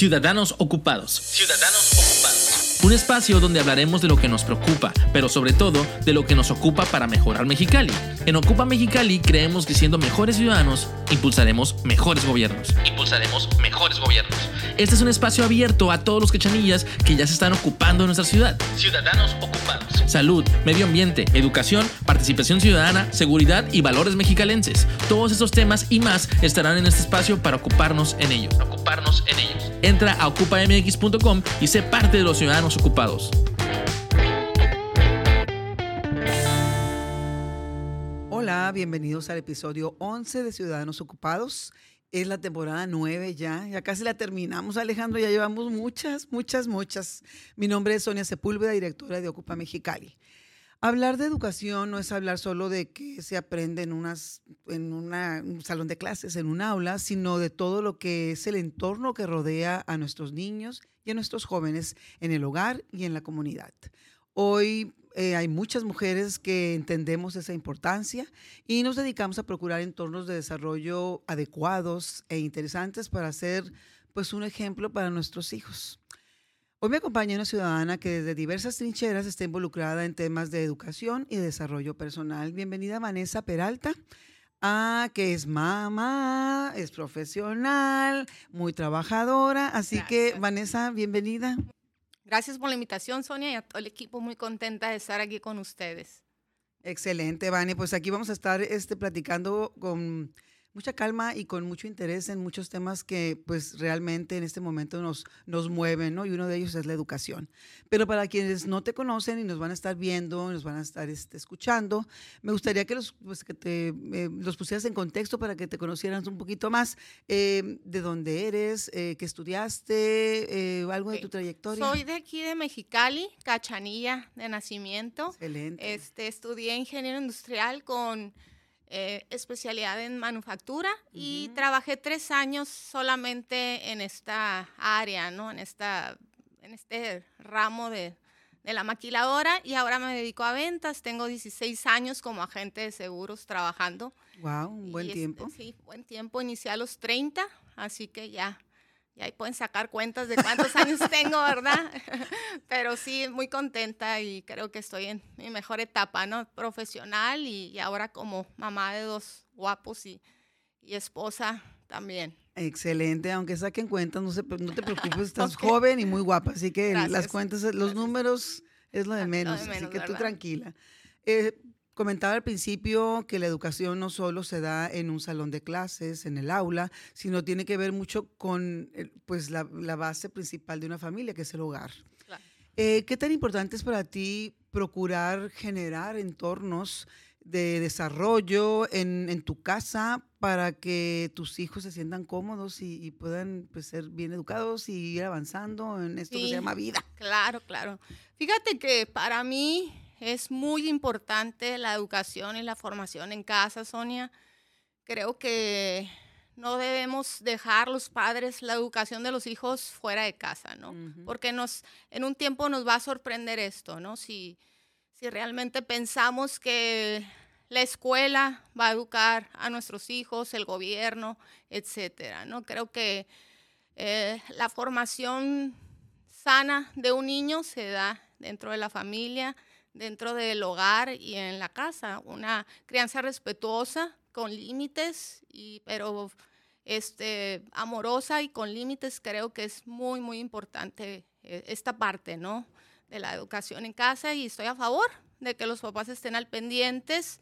Ciudadanos Ocupados. Ciudadanos Ocupados. Un espacio donde hablaremos de lo que nos preocupa, pero sobre todo de lo que nos ocupa para mejorar Mexicali. En Ocupa Mexicali creemos que siendo mejores ciudadanos, impulsaremos mejores gobiernos. Impulsaremos mejores gobiernos. Este es un espacio abierto a todos los quechanillas que ya se están ocupando de nuestra ciudad. Ciudadanos Ocupados. Salud, medio ambiente, educación, participación ciudadana, seguridad y valores mexicalenses. Todos estos temas y más estarán en este espacio para ocuparnos en ellos. Ocuparnos en ellos. Entra a ocupamx.com y sé parte de los ciudadanos ocupados. Hola, bienvenidos al episodio 11 de Ciudadanos Ocupados. Es la temporada 9 ya, ya casi la terminamos Alejandro, ya llevamos muchas, muchas, muchas. Mi nombre es Sonia Sepúlveda, directora de Ocupa Mexicali. Hablar de educación no es hablar solo de que se aprende en, unas, en una, un salón de clases, en un aula, sino de todo lo que es el entorno que rodea a nuestros niños y a nuestros jóvenes en el hogar y en la comunidad. Hoy eh, hay muchas mujeres que entendemos esa importancia y nos dedicamos a procurar entornos de desarrollo adecuados e interesantes para ser pues un ejemplo para nuestros hijos. Hoy me acompaña una ciudadana que desde diversas trincheras está involucrada en temas de educación y desarrollo personal. Bienvenida Vanessa Peralta, ah, que es mamá, es profesional, muy trabajadora. Así que Vanessa, bienvenida. Gracias por la invitación, Sonia, y a todo el equipo muy contenta de estar aquí con ustedes. Excelente, Vani. Pues aquí vamos a estar este, platicando con mucha calma y con mucho interés en muchos temas que pues realmente en este momento nos, nos mueven, ¿no? Y uno de ellos es la educación. Pero para quienes no te conocen y nos van a estar viendo, nos van a estar este, escuchando, me gustaría que los, pues, que te, eh, los pusieras en contexto para que te conocieran un poquito más eh, de dónde eres, eh, qué estudiaste, eh, algo de tu trayectoria. Soy de aquí de Mexicali, Cachanilla de nacimiento. Excelente. Este, estudié ingeniero industrial con eh, especialidad en manufactura y trabajé tres años solamente en esta área, ¿no? En, esta, en este ramo de, de la maquiladora y ahora me dedico a ventas. Tengo 16 años como agente de seguros trabajando. Wow, un buen Y, este, tiempo. sí, buen tiempo. Inicié a los 30, así que ya, ya ahí pueden sacar cuentas de cuántos años tengo, ¿verdad? Pero sí, muy contenta y creo que estoy en mi mejor etapa, ¿no? Profesional y, y ahora como mamá de dos guapos y, y esposa también. Excelente, aunque saquen cuentas, no, se, no te preocupes, estás Ok. joven y muy guapa, así que las cuentas, los números es lo de lo de menos, así que tú tranquila. Eh, comentaba al principio que la educación no solo se da en un salón de clases, en el aula, sino tiene que ver mucho con eh, pues, la, la base principal de una familia, que es el hogar. Claro. Eh, ¿Qué tan importante es para ti procurar generar entornos de desarrollo en, en tu casa para que tus hijos se sientan cómodos y, y puedan pues, ser bien educados y ir avanzando en esto que se llama vida? Claro, claro. Fíjate que para mí es muy importante la educación y la formación en casa, Sonia. Creo que no debemos dejar los padres la educación de los hijos fuera de casa, ¿no? Porque nos, en un tiempo nos va a sorprender esto, ¿no? Si, si realmente pensamos que la escuela va a educar a nuestros hijos, el gobierno, etcétera, ¿no? Creo que eh, la formación sana de un niño se da dentro de la familia, dentro del hogar y en la casa. Una crianza respetuosa, con límites, y, pero este, amorosa y con límites, creo que es muy, muy importante eh, esta parte, ¿no? De la educación en casa y estoy a favor de que los papás estén al pendientes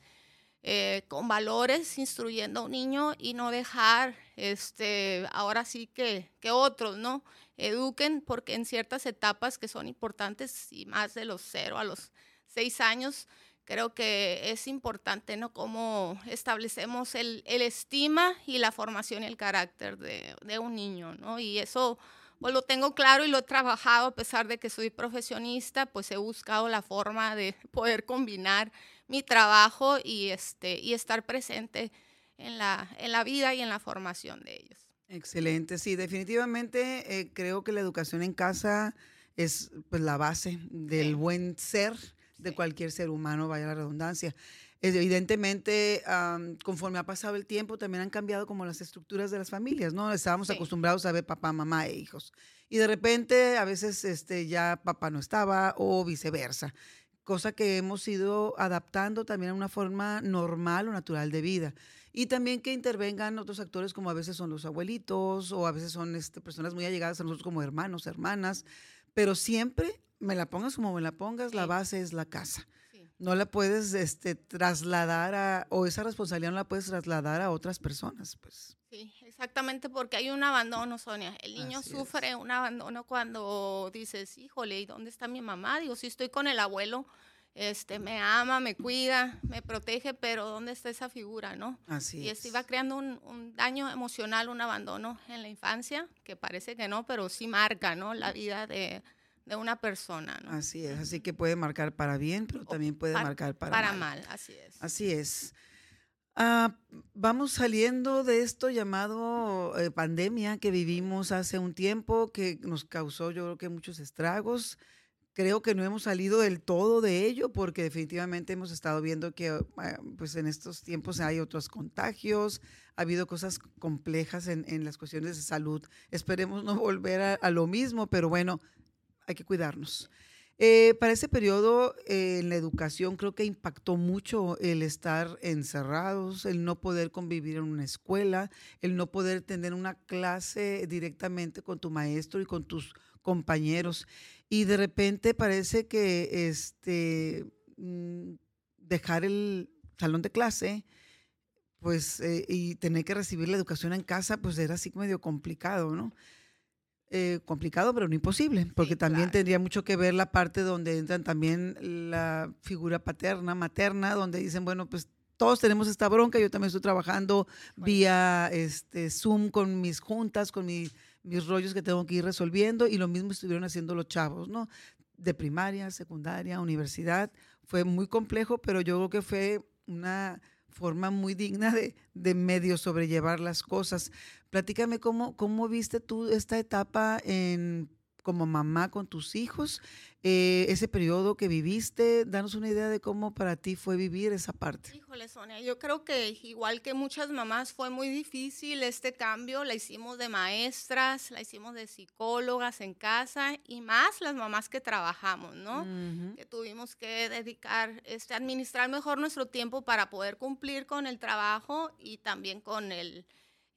eh, con valores, instruyendo a un niño y no dejar, este, ahora sí que, que otros, ¿no? Eduquen, porque en ciertas etapas que son importantes y más de los cero a los seis años, creo que es importante, ¿no? Cómo establecemos el, el estima y la formación y el carácter de, de un niño, ¿no? Y eso pues lo tengo claro y lo he trabajado a pesar de que soy profesionista, pues he buscado la forma de poder combinar mi trabajo y, este, y estar presente en la, en la vida y en la formación de ellos. Excelente, sí, definitivamente eh, creo que la educación en casa es pues, la base del Sí. buen ser de cualquier ser humano, vaya la redundancia. Evidentemente, conforme ha pasado el tiempo, también han cambiado como las estructuras de las familias, ¿no? Estábamos acostumbrados a ver papá, mamá e hijos. Y de repente, a veces este, ya papá no estaba o viceversa cosa que hemos ido adaptando también a una forma normal o natural de vida. Y también que intervengan otros actores como a veces son los abuelitos o a veces son este, personas muy allegadas a nosotros como hermanos, hermanas, pero siempre me la pongas como me la pongas, la base es la casa. No la puedes este, trasladar a, o esa responsabilidad no la puedes trasladar a otras personas. Pues. Sí, exactamente, porque hay un abandono, Sonia. El niño sufre un abandono cuando dices, híjole, ¿y dónde está mi mamá? Digo, si estoy con el abuelo, este, me ama, me cuida, me protege, pero ¿dónde está esa figura, no? Así y esto iba creando un, daño emocional, un abandono en la infancia, que parece que no, pero sí marca, ¿no? La vida de, una persona, ¿no? Así es, así que puede marcar para bien, pero también puede marcar para, para mal. Así es. Así es. Ah, vamos saliendo de esto llamado eh, pandemia que vivimos hace un tiempo, que nos causó yo creo que muchos estragos. Creo que no hemos salido del todo de ello porque definitivamente hemos estado viendo que ah, pues en estos tiempos hay otros contagios, ha habido cosas complejas en, las cuestiones de salud. Esperemos no volver a lo mismo, pero bueno, hay que cuidarnos. Eh, para ese periodo eh, en la educación creo que impactó mucho el estar encerrados, el no poder convivir en una escuela, el no poder tener una clase directamente con tu maestro y con tus compañeros. Y de repente parece que este, mm, dejar el salón de clase, pues, eh, y tener que recibir la educación en casa, pues era así medio complicado, ¿no? Eh, complicado, pero no imposible, porque también tendría mucho que ver la parte donde entran también la figura paterna, materna, donde dicen, bueno, pues todos tenemos esta bronca, yo también estoy trabajando vía este, Zoom con mis juntas, con mis rollos que tengo que ir resolviendo, y lo mismo estuvieron haciendo los chavos, ¿no? De primaria, secundaria, universidad. Fue muy complejo, pero yo creo que fue una forma muy digna de, de medio sobrellevar las cosas. Platícame cómo, cómo viste tú esta etapa en como mamá con tus hijos, eh, ese periodo que viviste, danos una idea de cómo para ti fue vivir esa parte. Híjole, Sonia, yo creo que igual que muchas mamás fue muy difícil este cambio, la hicimos de maestras, la hicimos de psicólogas en casa y más las mamás que trabajamos, ¿no? Que tuvimos que dedicar, este, administrar mejor nuestro tiempo para poder cumplir con el trabajo y también con el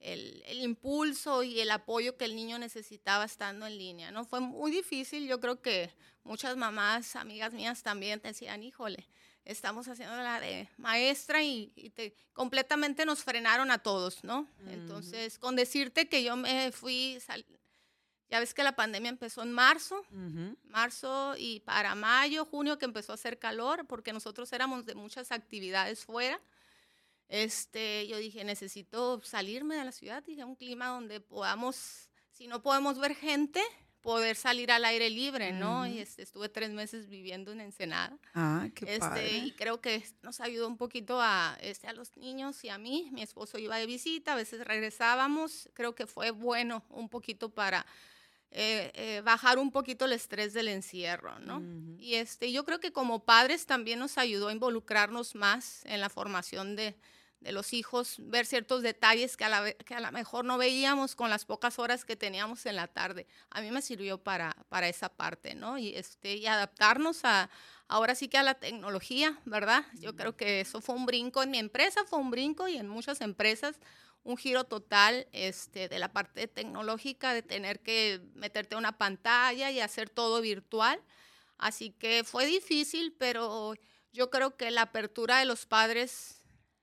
el, impulso y el apoyo que el niño necesitaba estando en línea, ¿no? Fue muy difícil, yo creo que muchas mamás, amigas mías también decían, híjole, estamos haciendo la de maestra y, completamente nos frenaron a todos, ¿no? Entonces, con decirte que yo me fui, ya ves que la pandemia empezó en marzo, marzo y para mayo, junio que empezó a hacer calor, porque nosotros éramos de muchas actividades fuera este, yo dije, necesito salirme de la ciudad, dije, un clima donde podamos, si no podemos ver gente, poder salir al aire libre, ¿no? Y este, estuve tres meses viviendo en Ensenada. Ah, qué este, Y creo que nos ayudó un poquito a, este, a los niños y a mí. Mi esposo iba de visita, a veces regresábamos. Creo que fue bueno un poquito para eh, eh, bajar un poquito el estrés del encierro, ¿no? Y este, yo creo que como padres también nos ayudó a involucrarnos más en la formación de, de los hijos, ver ciertos detalles que a, la, que a lo mejor no veíamos con las pocas horas que teníamos en la tarde. A mí me sirvió para, para esa parte, ¿no? Y, este, y adaptarnos a, ahora sí que a la tecnología, ¿verdad? Yo creo que eso fue un brinco en mi empresa, fue un brinco y en muchas empresas un giro total este, de la parte tecnológica, de tener que meterte a una pantalla y hacer todo virtual. Así que fue difícil, pero yo creo que la apertura de los padres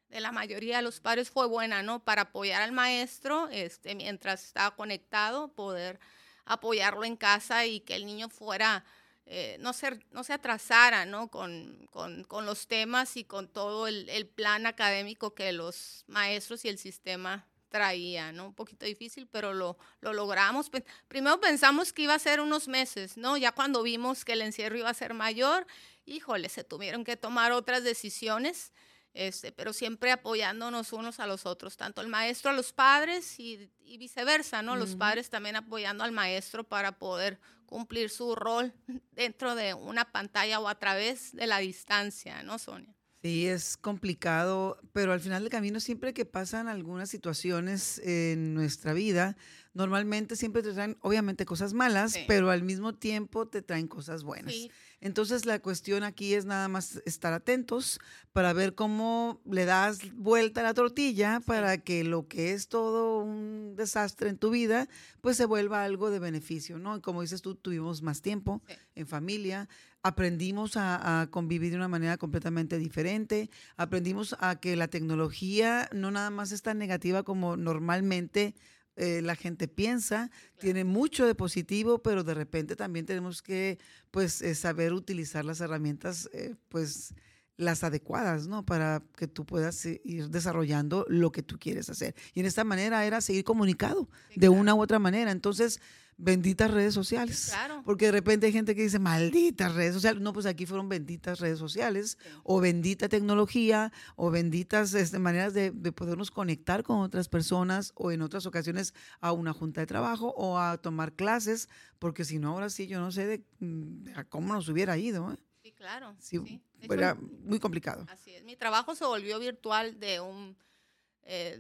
de la mayoría de los padres fue buena, ¿no? Para apoyar al maestro, este, mientras estaba conectado, poder apoyarlo en casa y que el niño fuera, eh, no, se, no se atrasara, ¿no? Con, con, con, los temas y con todo el, el, plan académico que los maestros y el sistema traía, ¿no? Un poquito difícil, pero lo, lo logramos. Primero pensamos que iba a ser unos meses, ¿no? Ya cuando vimos que el encierro iba a ser mayor, híjole, se tuvieron que tomar otras decisiones. Este, pero siempre apoyándonos unos a los otros, tanto el maestro a los padres y, viceversa, ¿no? Los padres también apoyando al maestro para poder cumplir su rol dentro de una pantalla o a través de la distancia, ¿no, Sonia? Sí, es complicado, pero al final del camino siempre que pasan algunas situaciones en nuestra vida, normalmente siempre te traen, obviamente, cosas malas, pero al mismo tiempo te traen cosas buenas. Entonces la cuestión aquí es nada más estar atentos para ver cómo le das vuelta a la tortilla para que lo que es todo un desastre en tu vida, pues se vuelva algo de beneficio, ¿no? como dices tú, tuvimos más tiempo en familia, aprendimos a, convivir de una manera completamente diferente, aprendimos a que la tecnología no nada más es tan negativa como normalmente eh, la gente piensa, tiene mucho de positivo, pero de repente también tenemos que pues eh, saber utilizar las herramientas eh, pues las adecuadas, ¿no? Para que tú puedas ir desarrollando lo que tú quieres hacer. Y en esta manera era seguir comunicado de una u otra manera. Entonces, benditas redes sociales. Claro. Porque de repente hay gente que dice, malditas redes sociales. No, pues aquí fueron benditas redes sociales, o bendita tecnología, o benditas este, maneras de, podernos conectar con otras personas, o en otras ocasiones a una junta de trabajo, o a tomar clases, porque si no, ahora sí, yo no sé de, mm, cómo nos hubiera ido. ¿eh? Sí, claro. Sí, Era muy complicado. Así es. Mi trabajo se volvió virtual de un... Eh,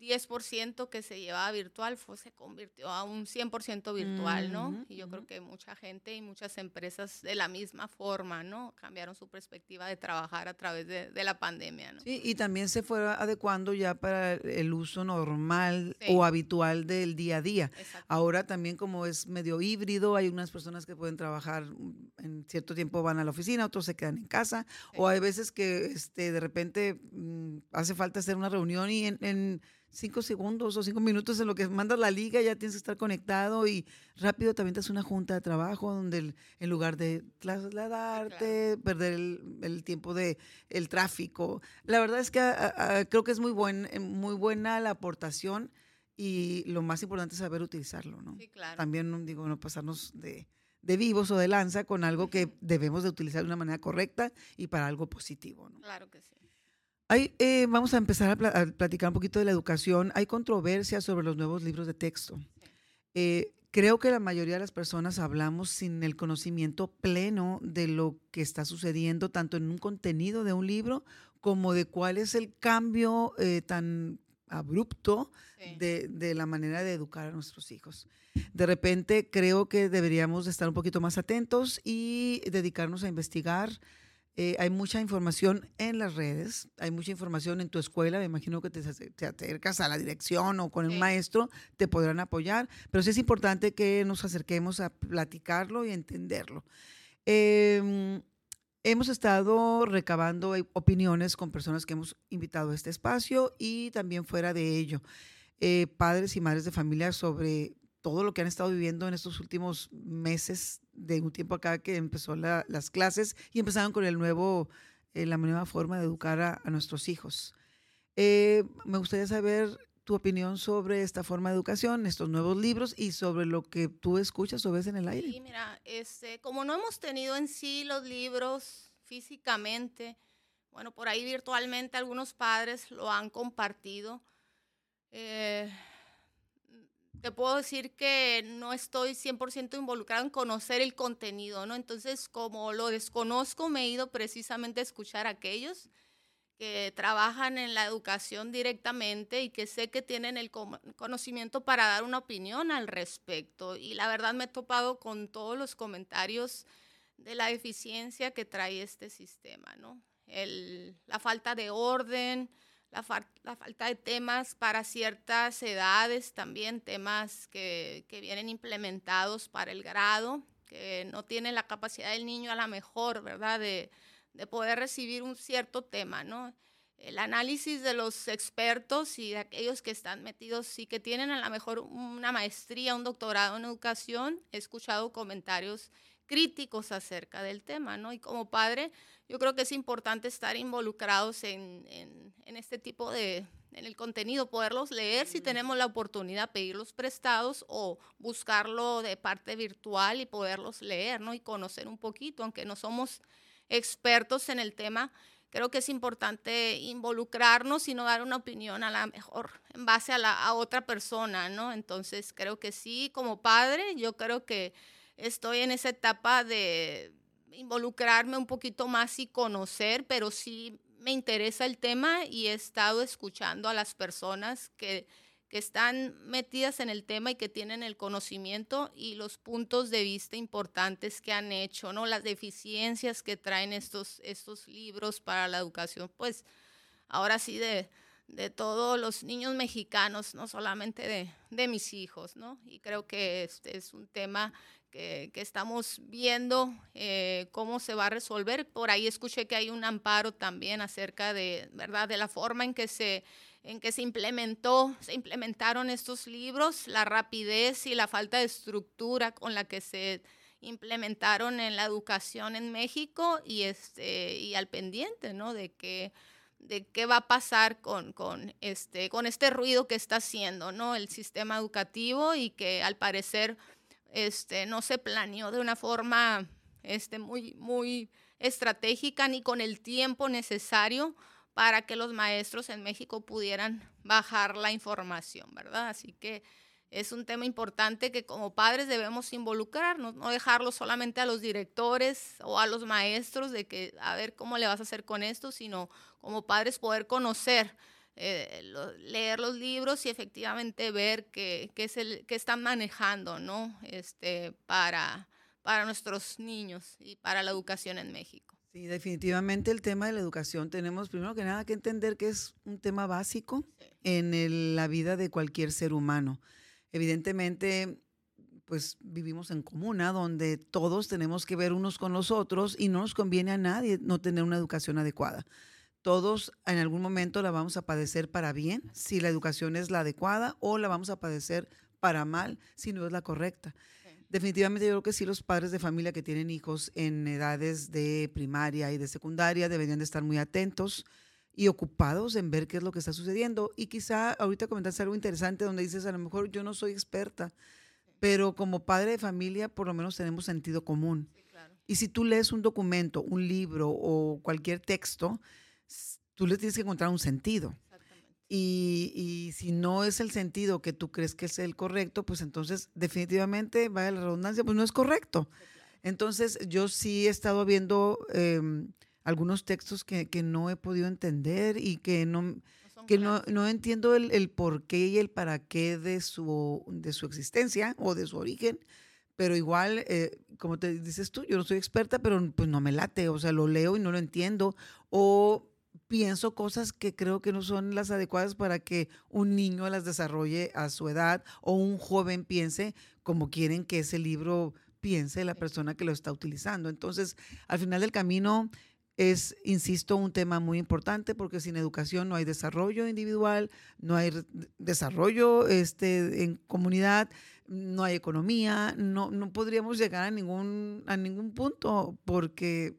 10% que se llevaba virtual fue, se convirtió a un 100% virtual, ¿no? y yo creo que mucha gente y muchas empresas de la misma forma, ¿no? Cambiaron su perspectiva de trabajar a través de, la pandemia, ¿no? Sí, y también se fue adecuando ya para el uso normal o habitual del día a día. Ahora también como es medio híbrido, hay unas personas que pueden trabajar mm, en cierto tiempo van a la oficina, otros se quedan en casa, o hay veces que este, de repente mm, hace falta hacer una reunión y en cinco segundos o cinco minutos en lo que mandas la liga, ya tienes que estar conectado y rápido también te haces una junta de trabajo donde en lugar de trasladarte, perder el, tiempo de el tráfico. La verdad es que creo que es muy, buen, eh, muy buena la aportación y lo más importante es saber utilizarlo, ¿no? Sí, claro. También, digo, no pasarnos de, de vivos o de lanza con algo que debemos de utilizar de una manera correcta y para algo positivo, ¿no? Claro que sí. Eh, vamos a empezar a, platicar un poquito de la educación. Hay controversia sobre los nuevos libros de texto. Eh, creo que la mayoría de las personas hablamos sin el conocimiento pleno de lo que está sucediendo, tanto en un contenido de un libro como de cuál es el cambio eh, tan abrupto de, de, la manera de educar a nuestros hijos. De repente creo que deberíamos estar un poquito más atentos y dedicarnos a investigar eh, hay mucha información en las redes, hay mucha información en tu escuela, me imagino que te, te acercas a la dirección o con el maestro, te podrán apoyar, pero sí es importante que nos acerquemos a platicarlo y entenderlo. Em, hemos estado recabando opiniones con personas que hemos invitado a este espacio y también fuera de ello, eh, padres y madres de familia sobre todo lo que han estado viviendo en estos últimos meses de un tiempo acá que empezó las clases y empezaron con el nuevo, eh, la nueva forma de educar a, nuestros hijos. Eh, me gustaría saber tu opinión sobre esta forma de educación, estos nuevos libros y sobre lo que tú escuchas o ves en el aire. Sí, mira, este, como no hemos tenido en sí los libros físicamente, bueno, por ahí virtualmente algunos padres lo han compartido. Eh, te puedo decir que no estoy 100% involucrado en conocer el contenido, ¿no? Entonces, como lo desconozco, me he ido precisamente a escuchar a aquellos que trabajan en la educación directamente y que sé que tienen el conocimiento para dar una opinión al respecto. Y la verdad me he topado con todos los comentarios de la deficiencia que trae este sistema, ¿no? El, la falta de orden, la, falta de temas para ciertas edades, también temas que, vienen implementados para el grado, que no tienen la capacidad del niño a la mejor, ¿verdad?, de, poder recibir un cierto tema, ¿no? El análisis de los expertos y de aquellos que están metidos y que tienen a lo mejor una maestría, un doctorado en educación, he escuchado comentarios críticos acerca del tema, ¿no? Y como padre, yo creo que es importante estar involucrados en, en, este tipo de, en el contenido, poderlos leer si tenemos la oportunidad, pedirlos prestados o buscarlo de parte virtual y poderlos leer, ¿no? Y conocer un poquito, aunque no somos expertos en el tema, creo que es importante involucrarnos y no dar una opinión a la mejor en base a, la, a otra persona, ¿no? Entonces creo que sí, como padre, yo creo que estoy en esa etapa de involucrarme un poquito más y conocer, pero sí me interesa el tema y he estado escuchando a las personas que, que están metidas en el tema y que tienen el conocimiento y los puntos de vista importantes que han hecho, ¿no? Las deficiencias que traen estos, estos libros para la educación, pues ahora sí de, de todos los niños mexicanos, no solamente de, de, mis hijos, ¿no? Y creo que este es un tema que, que estamos viendo eh, cómo se va a resolver. Por ahí escuché que hay un amparo también acerca de, ¿verdad?, de la forma en que se en que se implementó, se implementaron estos libros, la rapidez y la falta de estructura con la que se implementaron en la educación en México y este y al pendiente, ¿no? De que de qué va a pasar con, con, este, con este ruido que está haciendo ¿no? el sistema educativo y que al parecer este, no se planeó de una forma este, muy, muy estratégica ni con el tiempo necesario para que los maestros en México pudieran bajar la información, ¿verdad? Así que es un tema importante que como padres debemos involucrarnos, no dejarlo solamente a los directores o a los maestros de que a ver cómo le vas a hacer con esto, sino como padres poder conocer, eh, leer los libros y efectivamente ver qué, qué, es el, qué están manejando ¿no? este, para, para nuestros niños y para la educación en México. Sí, definitivamente el tema de la educación tenemos primero que nada que entender que es un tema básico sí. en el, la vida de cualquier ser humano. Evidentemente, pues vivimos en comuna donde todos tenemos que ver unos con los otros y no nos conviene a nadie no tener una educación adecuada. Todos en algún momento la vamos a padecer para bien si la educación es la adecuada o la vamos a padecer para mal si no es la correcta. Sí. Definitivamente yo creo que sí los padres de familia que tienen hijos en edades de primaria y de secundaria deberían de estar muy atentos y ocupados en ver qué es lo que está sucediendo. Y quizá ahorita comentaste algo interesante donde dices, a lo mejor yo no soy experta, pero como padre de familia por lo menos tenemos sentido común. Sí, claro. Y si tú lees un documento, un libro o cualquier texto, tú le tienes que encontrar un sentido. Y, y, si no es el sentido que tú crees que es el correcto, pues entonces definitivamente, vaya la redundancia, pues no es correcto. Entonces yo sí he estado viendo... Eh, algunos textos que, que, no he podido entender y que no, no que no, no, entiendo el, el, por qué y el para qué de su, de su existencia o de su origen, pero igual, eh, como te dices tú, yo no soy experta, pero pues no me late, o sea, lo leo y no lo entiendo, o pienso cosas que creo que no son las adecuadas para que un niño las desarrolle a su edad o un joven piense como quieren que ese libro piense la persona que lo está utilizando. Entonces, al final del camino, es, insisto, un tema muy importante porque sin educación no hay desarrollo individual, no hay desarrollo este, en comunidad, no hay economía, no, no podríamos llegar a ningún, a ningún punto porque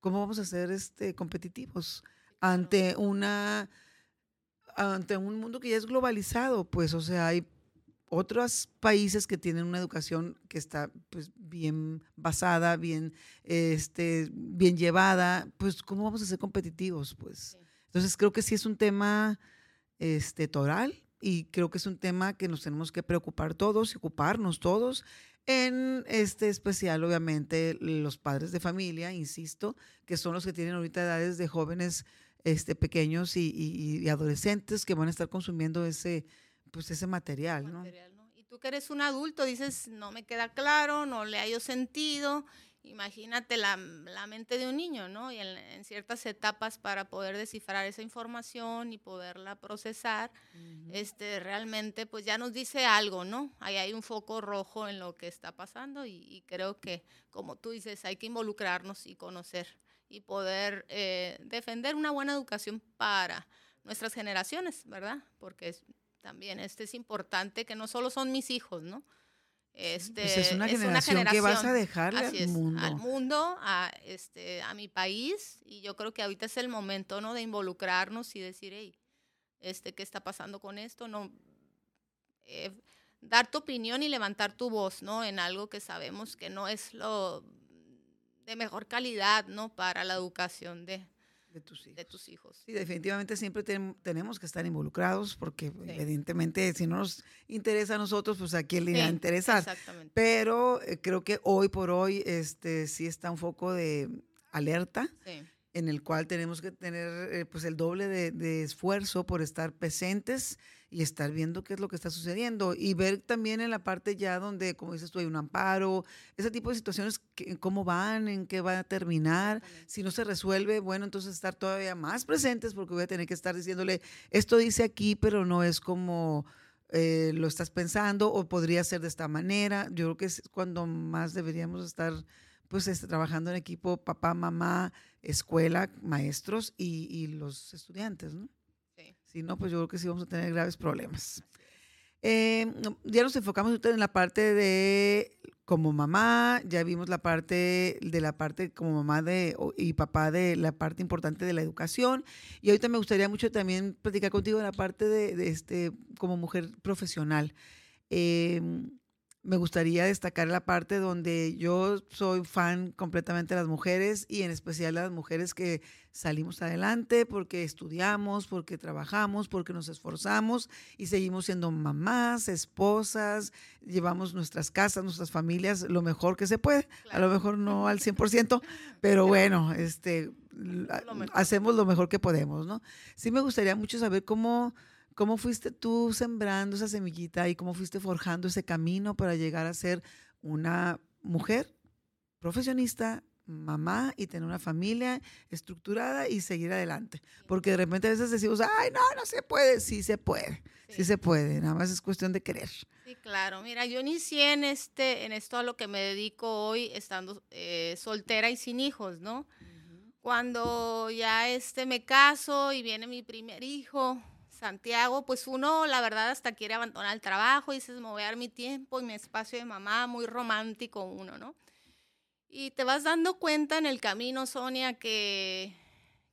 ¿cómo vamos a ser este, competitivos ante una ante un mundo que ya es globalizado? Pues, o sea, hay otros países que tienen una educación que está pues, bien basada, bien, este, bien llevada, pues ¿cómo vamos a ser competitivos? Pues? Entonces creo que sí es un tema este, toral y creo que es un tema que nos tenemos que preocupar todos y ocuparnos todos. En este especial, obviamente, los padres de familia, insisto, que son los que tienen ahorita edades de jóvenes este, pequeños y, y, y adolescentes que van a estar consumiendo ese, pues ese material, material ¿no? ¿no? Y tú que eres un adulto dices, no me queda claro, no le hallo sentido. Imagínate la, la mente de un niño, ¿no? Y en, en, ciertas etapas para poder descifrar esa información y poderla procesar, uh -huh. este, realmente pues ya nos dice algo, ¿no? Ahí hay un foco rojo en lo que está pasando y, y creo que, como tú dices, hay que involucrarnos y conocer y poder eh, defender una buena educación para nuestras generaciones, ¿verdad? Porque también este es importante que no solo son mis hijos, ¿no? Este, pues es, una, es generación una, generación que vas a dejarle al es, mundo. Al mundo, a, este, a mi país, y yo creo que ahorita es el momento, ¿no? De involucrarnos y decir, hey, este, ¿qué está pasando con esto? No, eh, dar tu opinión y levantar tu voz, ¿no? En algo que sabemos que no es lo de mejor calidad, ¿no? Para la educación de, de tus hijos. De tus hijos. Sí, definitivamente siempre ten, tenemos que estar involucrados porque sí. evidentemente si no nos interesa a nosotros, pues a quién le va a interesar. Exactamente. Pero eh, creo que hoy por hoy este, sí está un foco de alerta. Sí. en el cual tenemos que tener eh, pues el doble de, esfuerzo por estar presentes y estar viendo qué es lo que está sucediendo y ver también en la parte ya donde, como dices tú, hay un amparo, ese tipo de situaciones, cómo van, en qué va a terminar, si no se resuelve, bueno, entonces estar todavía más presentes porque voy a tener que estar diciéndole, esto dice aquí, pero no es como... Eh, lo estás pensando o podría ser de esta manera. Yo creo que es cuando más deberíamos estar pues este, trabajando en equipo, papá, mamá, escuela, maestros y, los estudiantes, ¿no? Si no, pues yo creo que sí vamos a tener graves problemas. Eh, ya nos enfocamos en la parte de como mamá, ya vimos la parte de la parte como mamá de, y papá de la parte importante de la educación. Y ahorita me gustaría mucho también platicar contigo de la parte de, este, como mujer profesional. Eh, me gustaría destacar la parte donde yo soy fan completamente de las mujeres y en especial las mujeres que salimos adelante porque estudiamos, porque trabajamos, porque nos esforzamos y seguimos siendo mamás, esposas, llevamos nuestras casas, nuestras familias lo mejor que se puede. A lo mejor no al 100%, pero bueno, este, hacemos lo mejor que podemos, ¿no? Sí me gustaría mucho saber cómo ¿Cómo fuiste tú sembrando esa semillita y cómo fuiste forjando ese camino para llegar a ser una mujer profesionista, mamá y tener una familia estructurada y seguir adelante? Porque de repente a veces decimos, ay, no, no se puede. Sí se puede, sí, se puede, nada más es cuestión de querer. Sí, claro. Mira, yo inicié en, este, en esto a lo que me dedico hoy, estando eh, soltera y sin hijos, ¿no? Cuando ya este, me caso y viene mi primer hijo, Santiago, pues uno, la verdad, hasta quiere abandonar el trabajo y dices, me voy mi tiempo y mi espacio de mamá, muy romántico uno, ¿no? Y te vas dando cuenta en el camino, Sonia, que,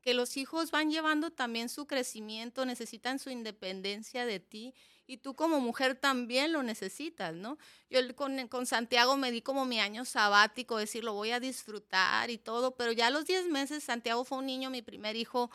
que los hijos van llevando también su crecimiento, necesitan su independencia de ti y tú como mujer también lo necesitas, ¿no? Yo con, con, Santiago me di como mi año sabático, decir, lo voy a disfrutar y todo, pero ya a los 10 meses Santiago fue un niño, mi primer hijo,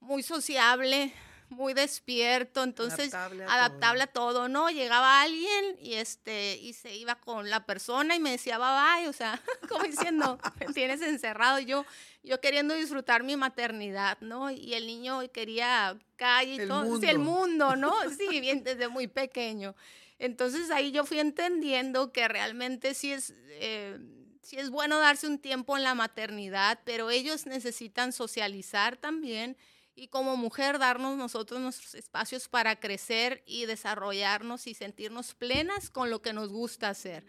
muy sociable, muy despierto, entonces adaptable a, todo. ¿no? Llegaba alguien y este y se iba con la persona y me decía bye bye, o sea, como diciendo, me tienes encerrado. Yo yo queriendo disfrutar mi maternidad, ¿no? Y el niño quería calle y todo, mundo. el mundo, ¿no? Sí, bien desde muy pequeño. Entonces ahí yo fui entendiendo que realmente sí es eh, sí es bueno darse un tiempo en la maternidad, pero ellos necesitan socializar también y como mujer darnos nosotros nuestros espacios para crecer y desarrollarnos y sentirnos plenas con lo que nos gusta hacer.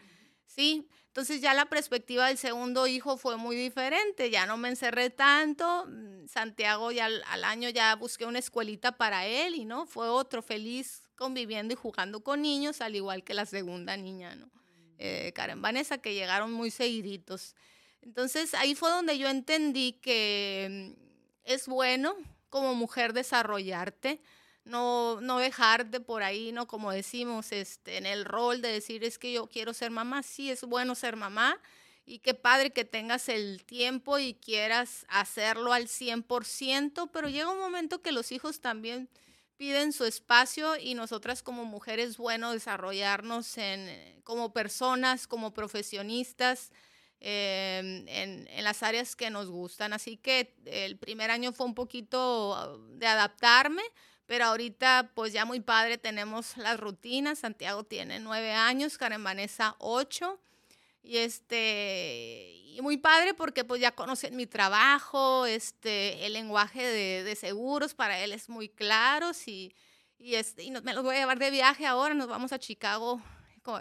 Sí, entonces ya la perspectiva del segundo hijo fue muy diferente, ya no me encerré tanto, mm, Santiago ya al, año ya busqué una escuelita para él y no, fue otro feliz conviviendo y jugando con niños, al igual que la segunda niña, ¿no? Eh, Karen Vanessa, que llegaron muy seguiditos. Entonces ahí fue donde yo entendí que mm, es bueno como mujer desarrollarte, no, no dejarte por ahí, ¿no? Como decimos, este, en el rol de decir es que yo quiero ser mamá, sí es bueno ser mamá y qué padre que tengas el tiempo y quieras hacerlo al 100%, pero llega un momento que los hijos también piden su espacio y nosotras como mujeres, bueno, desarrollarnos en, como personas, como profesionistas, Em, en, en, las áreas que nos gustan. Así que el primer año fue un poquito de adaptarme, pero ahorita pues ya muy padre tenemos las rutinas. Santiago tiene nueve años, Karen Vanessa ocho. Y este, y muy padre porque pues ya conocen mi trabajo, este, el lenguaje de, de seguros para él es muy claro. Y, y, este, y me los voy a llevar de viaje ahora, nos vamos a Chicago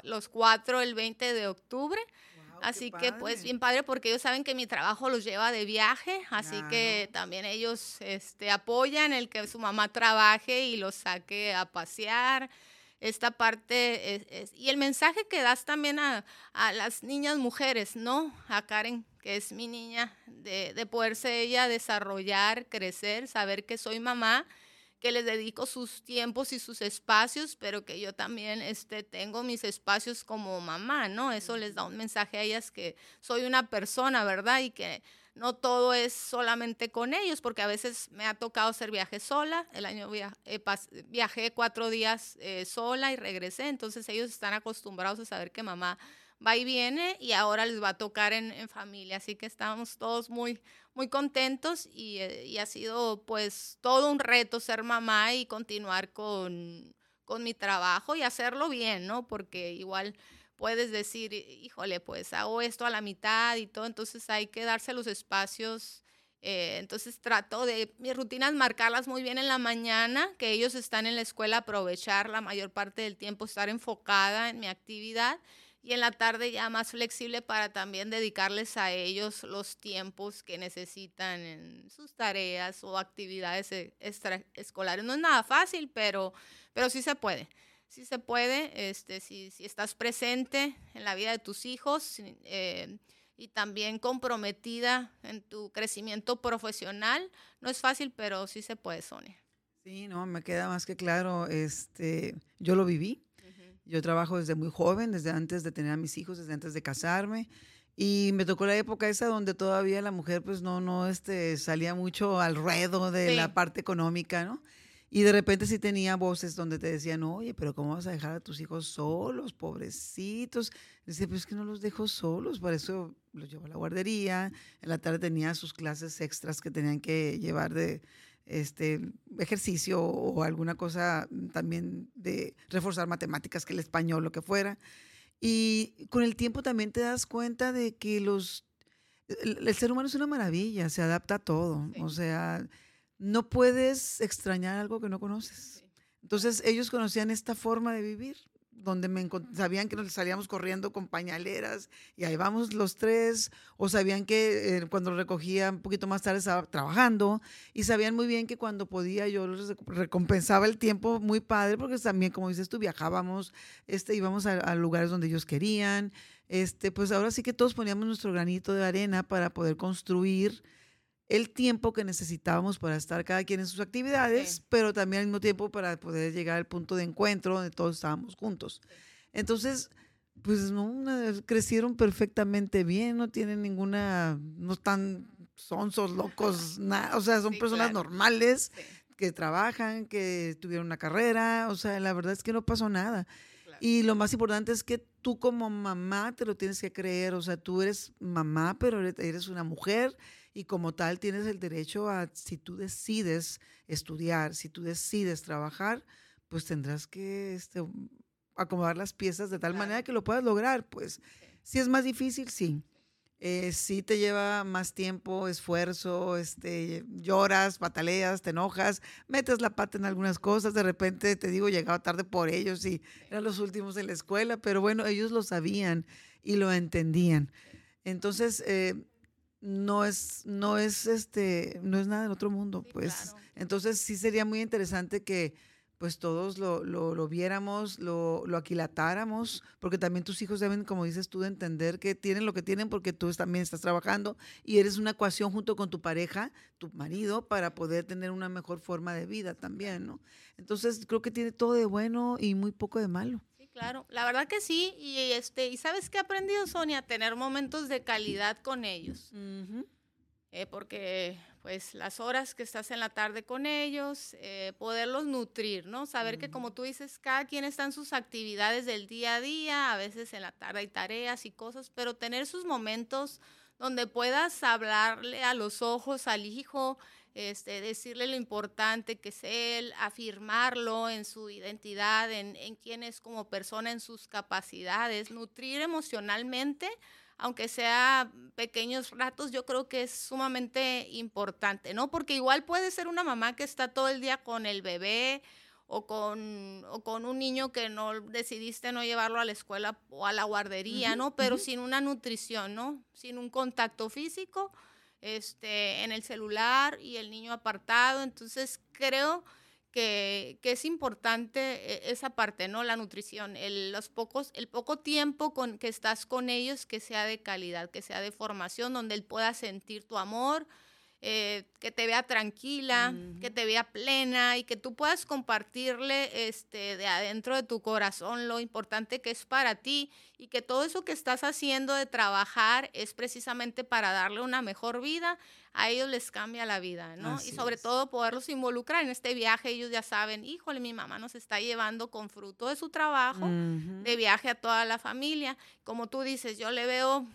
los cuatro el 20 de octubre. Así que pues bien padre porque ellos saben que mi trabajo los lleva de viaje, así que también ellos este, apoyan el que su mamá trabaje y los saque a pasear. Esta parte es, y el mensaje que das también a, a, las niñas mujeres, ¿no? A Karen, que es mi niña, de, de poderse ella desarrollar, crecer, saber que soy mamá que les dedico sus tiempos y sus espacios, pero que yo también este, tengo mis espacios como mamá, ¿no? Eso les da un mensaje a ellas que soy una persona, ¿verdad? Y que no todo es solamente con ellos, porque a veces me ha tocado hacer viajes sola. El año eh, viajé cuatro días eh, sola y regresé, entonces ellos están acostumbrados a saber que mamá va y viene y ahora les va a tocar en, familia. Así que estamos todos muy, muy contentos y, eh, y, ha sido pues todo un reto ser mamá y continuar con, con mi trabajo y hacerlo bien, ¿no? Porque igual puedes decir, híjole, pues hago esto a la mitad y todo, entonces hay que darse los espacios. Eh, entonces trato de mis rutinas marcarlas muy bien en la mañana, que ellos están en la escuela, aprovechar la mayor parte del tiempo, estar enfocada en mi actividad y en la tarde ya más flexible para también dedicarles a ellos los tiempos que necesitan en sus tareas o actividades e, extraescolares. No es nada fácil, pero, pero sí se puede sí se puede, este, si, si, estás presente en la vida de tus hijos eh, y también comprometida en tu crecimiento profesional. No es fácil, pero sí se puede, Sonia. Sí, no, me queda más que claro, este, yo lo viví. Yo trabajo desde muy joven, desde antes de tener a mis hijos, desde antes de casarme. Y me tocó la época esa donde todavía la mujer pues no, no este, salía mucho al ruedo de la parte económica, ¿no? Y de repente sí tenía voces donde te decían, oye, pero ¿cómo vas a dejar a tus hijos solos, pobrecitos? Dice, pues es que no los dejo solos, por eso los llevo a la guardería. En la tarde tenía sus clases extras que tenían que llevar de este ejercicio o alguna cosa también de reforzar matemáticas, que el español, lo que fuera. Y con el tiempo también te das cuenta de que los el, ser humano es una maravilla, se adapta a todo. O sea, no puedes extrañar algo que no conoces. Entonces ellos conocían esta forma de vivir, donde me sabían que nos salíamos corriendo con pañaleras y ahí vamos los tres, o sabían que eh, cuando recogía un poquito más tarde estaba trabajando y sabían muy bien que cuando podía yo recompensaba el tiempo muy padre porque también, como dices tú, viajábamos, este, íbamos a, a lugares donde ellos querían, este, pues ahora sí que todos poníamos nuestro granito de arena para poder construir el tiempo que necesitábamos para estar cada quien en sus actividades, pero también al mismo tiempo para poder llegar al punto de encuentro donde todos estábamos juntos. Entonces, pues no, crecieron perfectamente bien, no tienen ninguna, no están sonsos, locos, nada, o sea, son personas normales que trabajan, que tuvieron una carrera, o sea, la verdad es que no pasó nada. Y lo más importante es que tú como mamá te lo tienes que creer, o sea, tú eres mamá, pero eres una mujer y como tal tienes el derecho a, si tú decides estudiar, si tú decides trabajar, pues tendrás que este, acomodar las piezas de tal manera que lo puedas lograr. Pues si es más difícil, sí. Eh, sí te lleva más tiempo, esfuerzo, este, lloras, pataleas, te enojas, metes la pata en algunas cosas, de repente te digo, llegaba tarde por ellos y eran los últimos en la escuela, pero bueno, ellos lo sabían y lo entendían. Entonces, eh, no es, no es este, no es nada del otro mundo, pues. Entonces sí sería muy interesante que pues todos lo, lo, viéramos, lo, lo, aquilatáramos, porque también tus hijos deben, como dices tú, de entender que tienen lo que tienen porque tú también estás trabajando y eres una ecuación junto con tu pareja, tu marido, para poder tener una mejor forma de vida también, ¿no? Entonces creo que tiene todo de bueno y muy poco de malo. Claro, la verdad que sí, y este, y sabes qué he aprendido, Sonia, tener momentos de calidad con ellos. Eh, porque pues las horas que estás en la tarde con ellos, eh, poderlos nutrir, ¿no? Saber que como tú dices, cada quien está en sus actividades del día a día, a veces en la tarde hay tareas y cosas, pero tener sus momentos donde puedas hablarle a los ojos al hijo, este, decirle lo importante que es él, afirmarlo en su identidad, en, en quién es como persona, en sus capacidades, nutrir emocionalmente, aunque sea pequeños ratos, yo creo que es sumamente importante, ¿no? Porque igual puede ser una mamá que está todo el día con el bebé o con, o con un niño que no decidiste no llevarlo a la escuela o a la guardería, ¿no? Pero sin una nutrición, ¿no? Sin un contacto físico este, en el celular y el niño apartado. Entonces creo que, es importante eh, esa parte, ¿no? La nutrición, el, los pocos, el poco tiempo con, que estás con ellos que sea de calidad, que sea de formación, donde él pueda sentir tu amor, eh, que te vea tranquila, que te vea plena y que tú puedas compartirle este, de adentro de tu corazón lo importante que es para ti y que todo eso que estás haciendo de trabajar es precisamente para darle una mejor vida, a ellos les cambia la vida, ¿no? y sobre todo poderlos involucrar en este viaje, ellos ya saben, híjole, mi mamá nos está llevando con fruto de su trabajo, de viaje a toda la familia. Como tú dices, yo le veo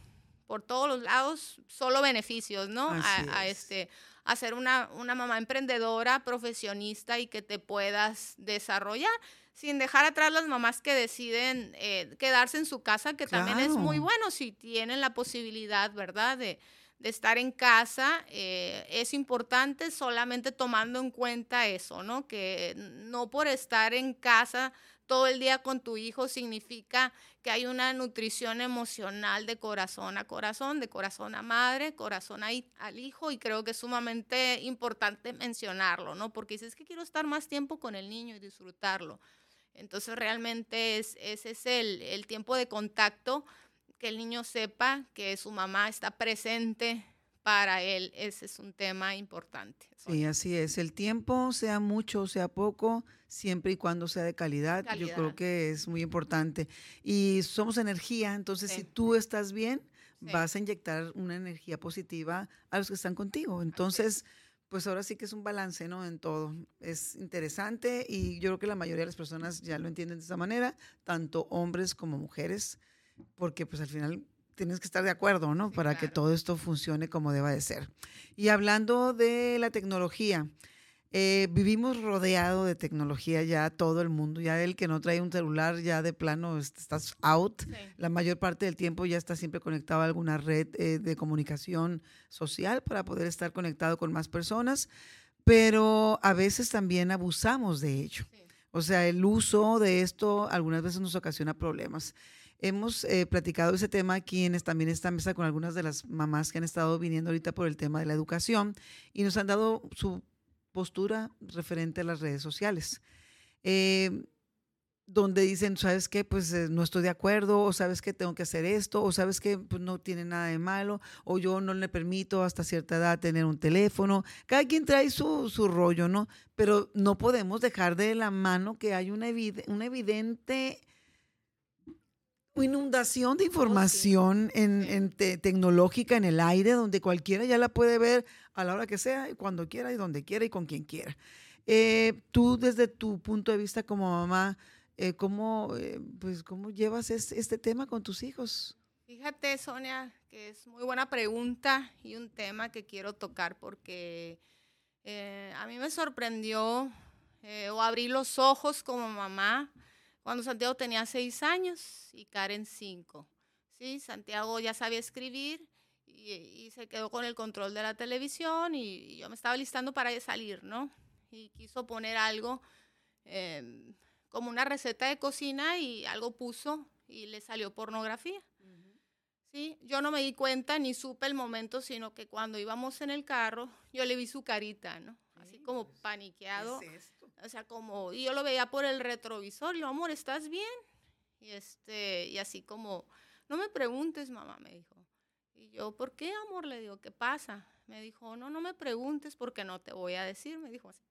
por todos los lados, solo beneficios, ¿no? A, este, a ser una, una mamá emprendedora, profesionista y que te puedas desarrollar sin dejar atrás las mamás que deciden eh, quedarse en su casa, que también es muy bueno si tienen la posibilidad, ¿verdad? De, de estar en casa. Eh, es importante solamente tomando en cuenta eso, ¿no? Que no por estar en casa todo el día con tu hijo significa que hay una nutrición emocional de corazón a corazón, de corazón a madre, corazón al hijo, y creo que es sumamente importante mencionarlo, ¿no? Porque dices que quiero estar más tiempo con el niño y disfrutarlo. Entonces realmente es, ese es el, el tiempo de contacto, que el niño sepa que su mamá está presente para él. Ese es un tema importante. Sí, así es. El tiempo, sea mucho o sea poco, siempre y cuando sea de calidad, yo creo que es muy importante. Y somos energía, entonces si tú estás bien, vas a inyectar una energía positiva a los que están contigo. Entonces, pues ahora sí que es un balance, ¿no? En todo. Es interesante y yo creo que la mayoría de las personas ya lo entienden de esa manera, tanto hombres como mujeres, porque pues al final tienes que estar de acuerdo, ¿no? Para que todo esto funcione como deba de ser. Y hablando de la tecnología, eh, vivimos rodeado de tecnología ya todo el mundo. Ya el que no trae un celular ya de plano estás out. La mayor parte del tiempo ya está siempre conectado a alguna red eh, de comunicación social para poder estar conectado con más personas. Pero a veces también abusamos de ello. O sea, el uso de esto algunas veces nos ocasiona problemas. Hemos eh, platicado ese tema aquí en también esta mesa con algunas de las mamás que han estado viniendo ahorita por el tema de la educación y nos han dado su postura referente a las redes sociales. Eh, donde dicen, ¿sabes qué? Pues eh, no estoy de acuerdo, o sabes que tengo que hacer esto, o sabes que pues, no tiene nada de malo, o yo no le permito hasta cierta edad tener un teléfono. Cada quien trae su, su rollo, ¿no? Pero no podemos dejar de la mano que hay una, una evidente inundación de oh, información en, tecnológica en el aire, donde cualquiera ya la puede ver a la hora que sea, cuando quiera y donde quiera y con quien quiera. Eh, tú, desde tu punto de vista como mamá, eh, ¿cómo, eh, pues, ¿cómo llevas este tema con tus hijos? Fíjate, Sonia, que es muy buena pregunta y un tema que quiero tocar porque a mí me sorprendió o abrí los ojos como mamá cuando Santiago tenía seis años y Karen cinco. ¿sí? Santiago ya sabía escribir y, se quedó con el control de la televisión y, yo me estaba listando para salir, ¿no? Y quiso poner algo em, como una receta de cocina y algo puso y le salió pornografía. ¿Sí? Yo no me di cuenta ni supe el momento, sino que cuando íbamos en el carro, yo le vi su carita, ¿no? Así como paniqueado. O sea, como, y yo lo veía por el retrovisor, y yo, amor, ¿estás bien? Y, este, y así como, no me preguntes, mamá, me dijo. Y yo, ¿por qué, amor? Le digo, ¿qué pasa? Me dijo, no, no me preguntes porque no te voy a decir, me dijo así.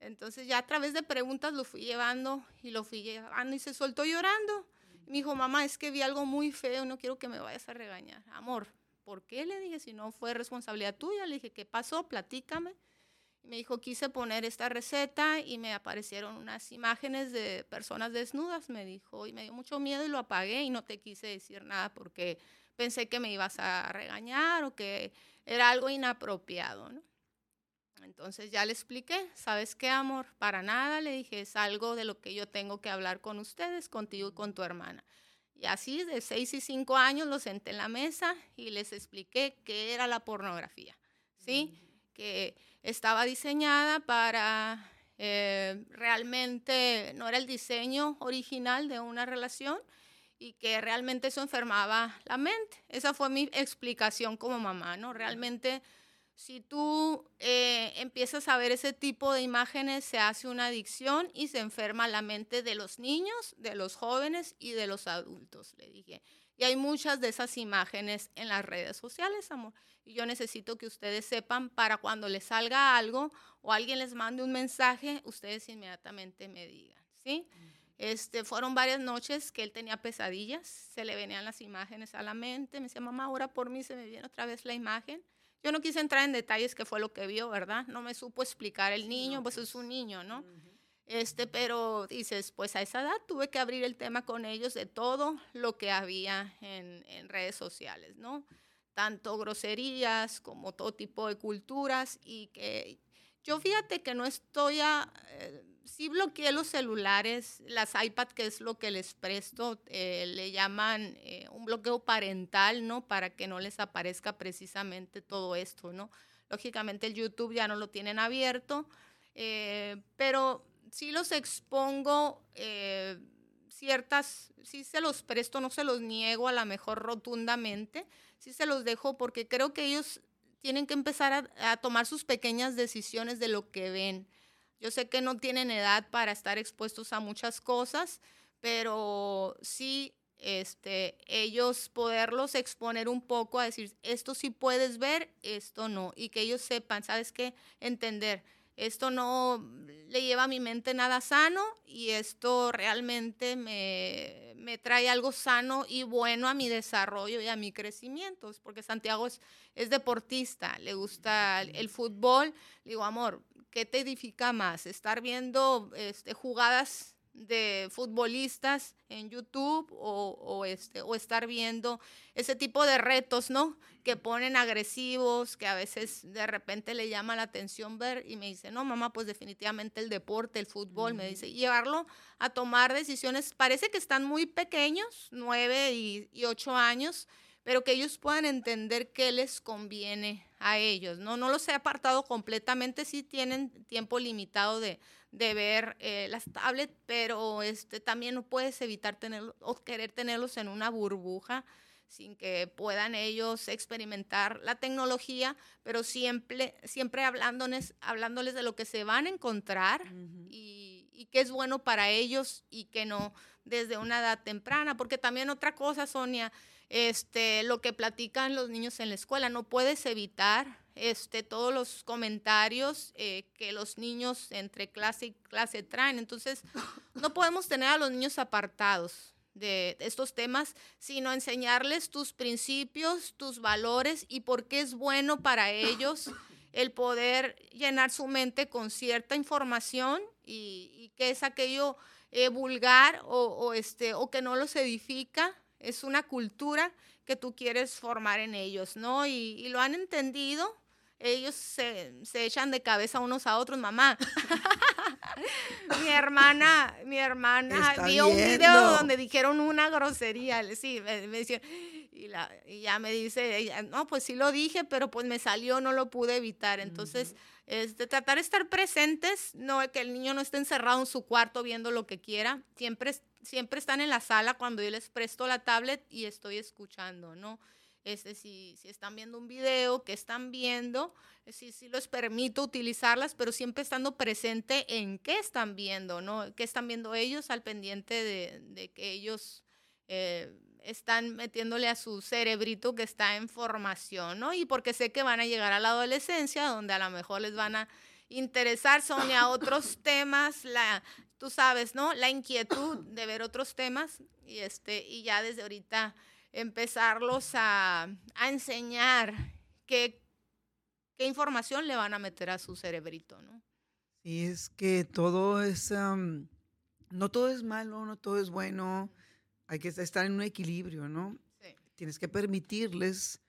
Entonces ya a través de preguntas lo fui llevando y lo fui llevando y se soltó llorando. me dijo, mamá, es que vi algo muy feo, no quiero que me vayas a regañar. Amor, ¿por qué? Le dije, si no fue responsabilidad tuya. Le dije, ¿qué pasó? Platícame. Me dijo, quise poner esta receta y me aparecieron unas imágenes de personas desnudas, me dijo, y me dio mucho miedo y lo apagué y no te quise decir nada porque pensé que me ibas a regañar o que era algo inapropiado. Entonces ya le expliqué, ¿sabes qué, amor? Para nada, le dije, es algo de lo que yo tengo que hablar con ustedes, contigo y con tu hermana. Y así de seis y cinco años los senté en la mesa y les expliqué qué era la pornografía, ¿sí? Que estaba diseñada para eh, realmente, no era el diseño original de una relación y que realmente eso enfermaba la mente. Esa fue mi explicación como mamá, ¿no? Realmente, si tú eh, empiezas a ver ese tipo de imágenes, se hace una adicción y se enferma la mente de los niños, de los jóvenes y de los adultos, le dije. Y hay muchas de esas imágenes en las redes sociales, amor. Y yo necesito que ustedes sepan para cuando les salga algo o alguien les mande un mensaje, ustedes inmediatamente me digan, ¿sí? Este, fueron varias noches que él tenía pesadillas, se le venían las imágenes a la mente, me decía, mamá, ahora por mí se me viene otra vez la imagen. Yo no quise entrar en detalles qué fue lo que vio, ¿verdad? No me supo explicar el niño, pues es un niño, ¿no? Este, pero dices, pues a esa edad tuve que abrir el tema con ellos de todo lo que había en, en redes sociales, ¿no? Tanto groserías como todo tipo de culturas y que yo fíjate que no estoy a... Eh, sí bloqueé los celulares, las iPad, que es lo que les presto, eh, le llaman eh, un bloqueo parental, ¿no? Para que no les aparezca precisamente todo esto, ¿no? Lógicamente el YouTube ya no lo tienen abierto, eh, pero sí los expongo ciertas, sí se los presto, no se los niego a lo mejor rotundamente, sí se los dejo porque creo que ellos tienen que empezar a tomar sus pequeñas decisiones de lo que ven yo sé que no tienen edad para estar expuestos a muchas cosas, pero sí este, ellos poderlos exponer un poco a decir, esto sí puedes ver, esto no, y que ellos sepan, ¿sabes qué? Entender, esto no le lleva a mi mente nada sano y esto realmente me, me trae algo sano y bueno a mi desarrollo y a mi crecimiento, porque Santiago es, es deportista, le gusta el, fútbol, le digo, amor, ¿qué te edifica más? ¿Estar viendo este, jugadas de futbolistas en YouTube o, este, o estar viendo ese tipo de retos, ¿no? Que ponen agresivos, que a veces de repente le llama la atención ver y me dice, no, mamá, pues definitivamente el deporte, el fútbol, me dice, llevarlo a tomar decisiones, parece que están muy pequeños, nueve y, y ocho años, pero que ellos puedan entender qué les conviene a ellos. No, no los he apartado completamente, sí tienen tiempo limitado de, ver eh, las tablets, pero este, también no puedes evitar tener o querer tenerlos en una burbuja sin que puedan ellos experimentar la tecnología, pero siempre, siempre hablándoles, hablándoles de lo que se van a encontrar y, y qué es bueno para ellos y que no desde una edad temprana, porque también otra cosa, Sonia, este, lo que platican los niños en la escuela. No puedes evitar este, todos los comentarios eh, que los niños entre clase y clase traen. Entonces, no podemos tener a los niños apartados de estos temas, sino enseñarles tus principios, tus valores y por qué es bueno para ellos el poder llenar su mente con cierta información y, y que es aquello eh, vulgar o, o, este, o que no los edifica es una cultura que tú quieres formar en ellos, ¿no? Y, lo han entendido. Ellos se, echan de cabeza unos a otros, mamá. mi hermana, mi hermana vio un video donde dijeron una grosería. Sí, me, me y, la, y, ya me dice, ella, no, pues sí lo dije, pero pues me salió, no lo pude evitar. Entonces, este, tratar de estar presentes, no que el niño no esté encerrado en su cuarto viendo lo que quiera, siempre siempre están en la sala cuando yo les presto la tablet y estoy escuchando, ¿no? Este, si, si están viendo un video, que están viendo, si, si les permito utilizarlas, pero siempre estando presente en qué están viendo, ¿no? ¿Qué están viendo ellos al pendiente de, de que ellos eh, están metiéndole a su cerebrito que está en formación, ¿no? Y porque sé que van a llegar a la adolescencia, donde a lo mejor les van a interesar, Sonia, otros temas, la, tú sabes, ¿no? La inquietud de ver otros temas y, este, y ya desde ahorita empezarlos a, enseñar qué, qué, información le van a meter a su cerebrito, ¿no? Sí, es que todo es, no todo es malo, no todo es bueno, hay que estar en un equilibrio, ¿no? Sí. Tienes que permitirles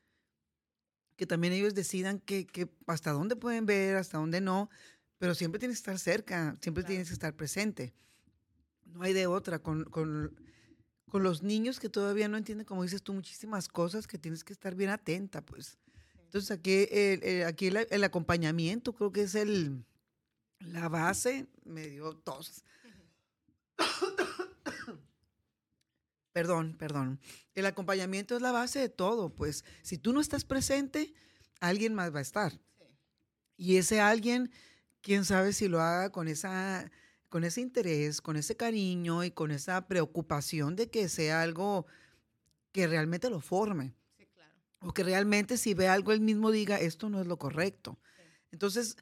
que también ellos decidan que, que hasta dónde pueden ver, hasta dónde no, pero siempre tienes que estar cerca, siempre tienes que estar presente. No hay de otra. Con, con, con, los niños que todavía no entienden, como dices tú, muchísimas cosas que tienes que estar bien atenta, pues. Entonces aquí, el, aquí el, acompañamiento creo que es el, la base, me dio tos. perdón, perdón. El acompañamiento es la base de todo, pues si tú no estás presente, alguien más va a estar. Y ese alguien quién sabe si lo haga con, esa, con ese interés, con ese cariño y con esa preocupación de que sea algo que realmente lo forme. O que realmente si ve algo él mismo diga, esto no es lo correcto. Entonces,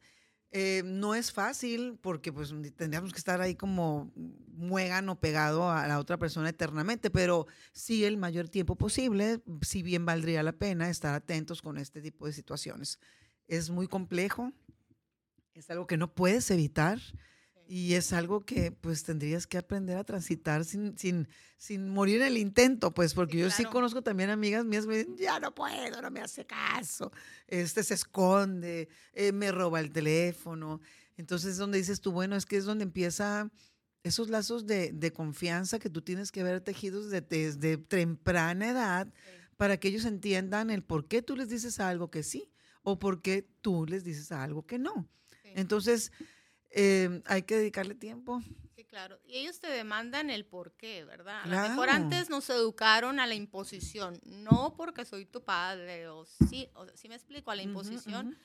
eh, no es fácil porque pues tendríamos que estar ahí como muégano pegado a la otra persona eternamente, pero sí el mayor tiempo posible, si bien valdría la pena estar atentos con este tipo de situaciones. Es muy complejo, es algo que no puedes evitar y es algo que pues tendrías que aprender a transitar sin, sin, sin morir en el intento, pues porque yo sí conozco también amigas mías que me dicen, ya no puedo, no me hace caso, este se esconde, eh, me roba el teléfono. Entonces es donde dices tú, bueno, es que es donde empieza esos lazos de, de confianza que tú tienes que ver tejidos desde, desde temprana edad para que ellos entiendan el por qué tú les dices algo que sí o por qué tú les dices algo que no. Entonces, Em, hay que dedicarle tiempo. Sí, claro. Y ellos te demandan el por qué, ¿verdad? A lo mejor antes nos educaron a la imposición, no porque soy tu padre, o sí, o sí me explico, a la imposición.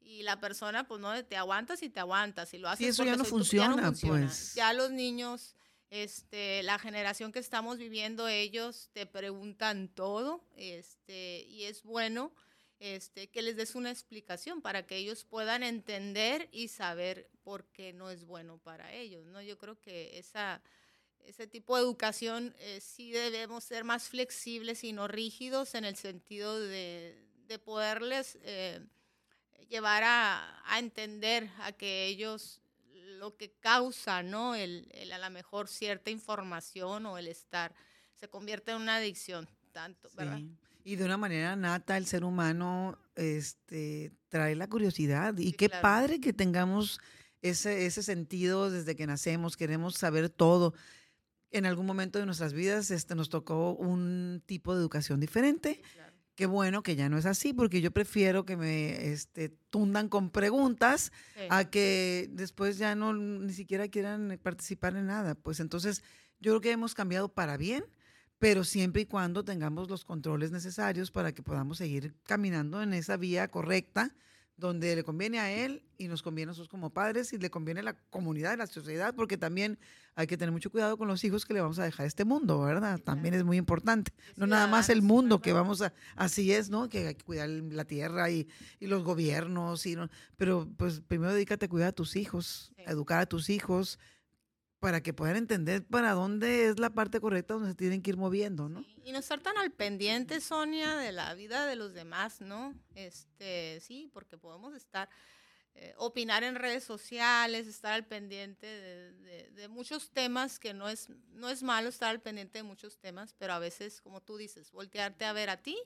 Y la persona, pues no, te aguantas y te aguantas. Y lo haces sí, eso ya no, funciona, ya no funciona, pues. Ya los niños, este, la generación que estamos viviendo, ellos te preguntan todo, este, y es bueno este, que les des una explicación para que ellos puedan entender y saber por qué no es bueno para ellos. ¿no? Yo creo que ese tipo de educación eh, sí debemos ser más flexibles y no rígidos en el sentido de, de poderles eh, llevar a, entender a que ellos lo que causa, ¿no? El, el, a lo mejor cierta información o el estar se convierte en una adicción, tanto, ¿verdad? Y de una manera nata, el ser humano este, trae la curiosidad. Y qué padre que tengamos ese, ese sentido desde que nacemos, queremos saber todo. En algún momento de nuestras vidas este, nos tocó un tipo de educación diferente. Qué bueno que ya no es así, porque yo prefiero que me este, tundan con preguntas a que después ya no ni siquiera quieran participar en nada. Pues entonces yo creo que hemos cambiado para bien pero siempre y cuando tengamos los controles necesarios para que podamos seguir caminando en esa vía correcta donde le conviene a él y nos conviene a nosotros como padres y le conviene a la comunidad, a la sociedad, porque también hay que tener mucho cuidado con los hijos que le vamos a dejar a este mundo, ¿verdad? También es muy importante. No nada más el mundo que vamos a, así es, ¿no? Que hay que cuidar la tierra y, y los gobiernos, y, pero pues primero dedícate a cuidar a tus hijos, a educar a tus hijos, para que puedan entender para dónde es la parte correcta donde se tienen que ir moviendo, ¿no? y no estar tan al pendiente, Sonia, de la vida de los demás, ¿no? Este, sí, porque podemos estar, eh, opinar en redes sociales, estar al pendiente de, de, muchos temas, que no es, no es malo estar al pendiente de muchos temas, pero a veces, como tú dices, voltearte a ver a ti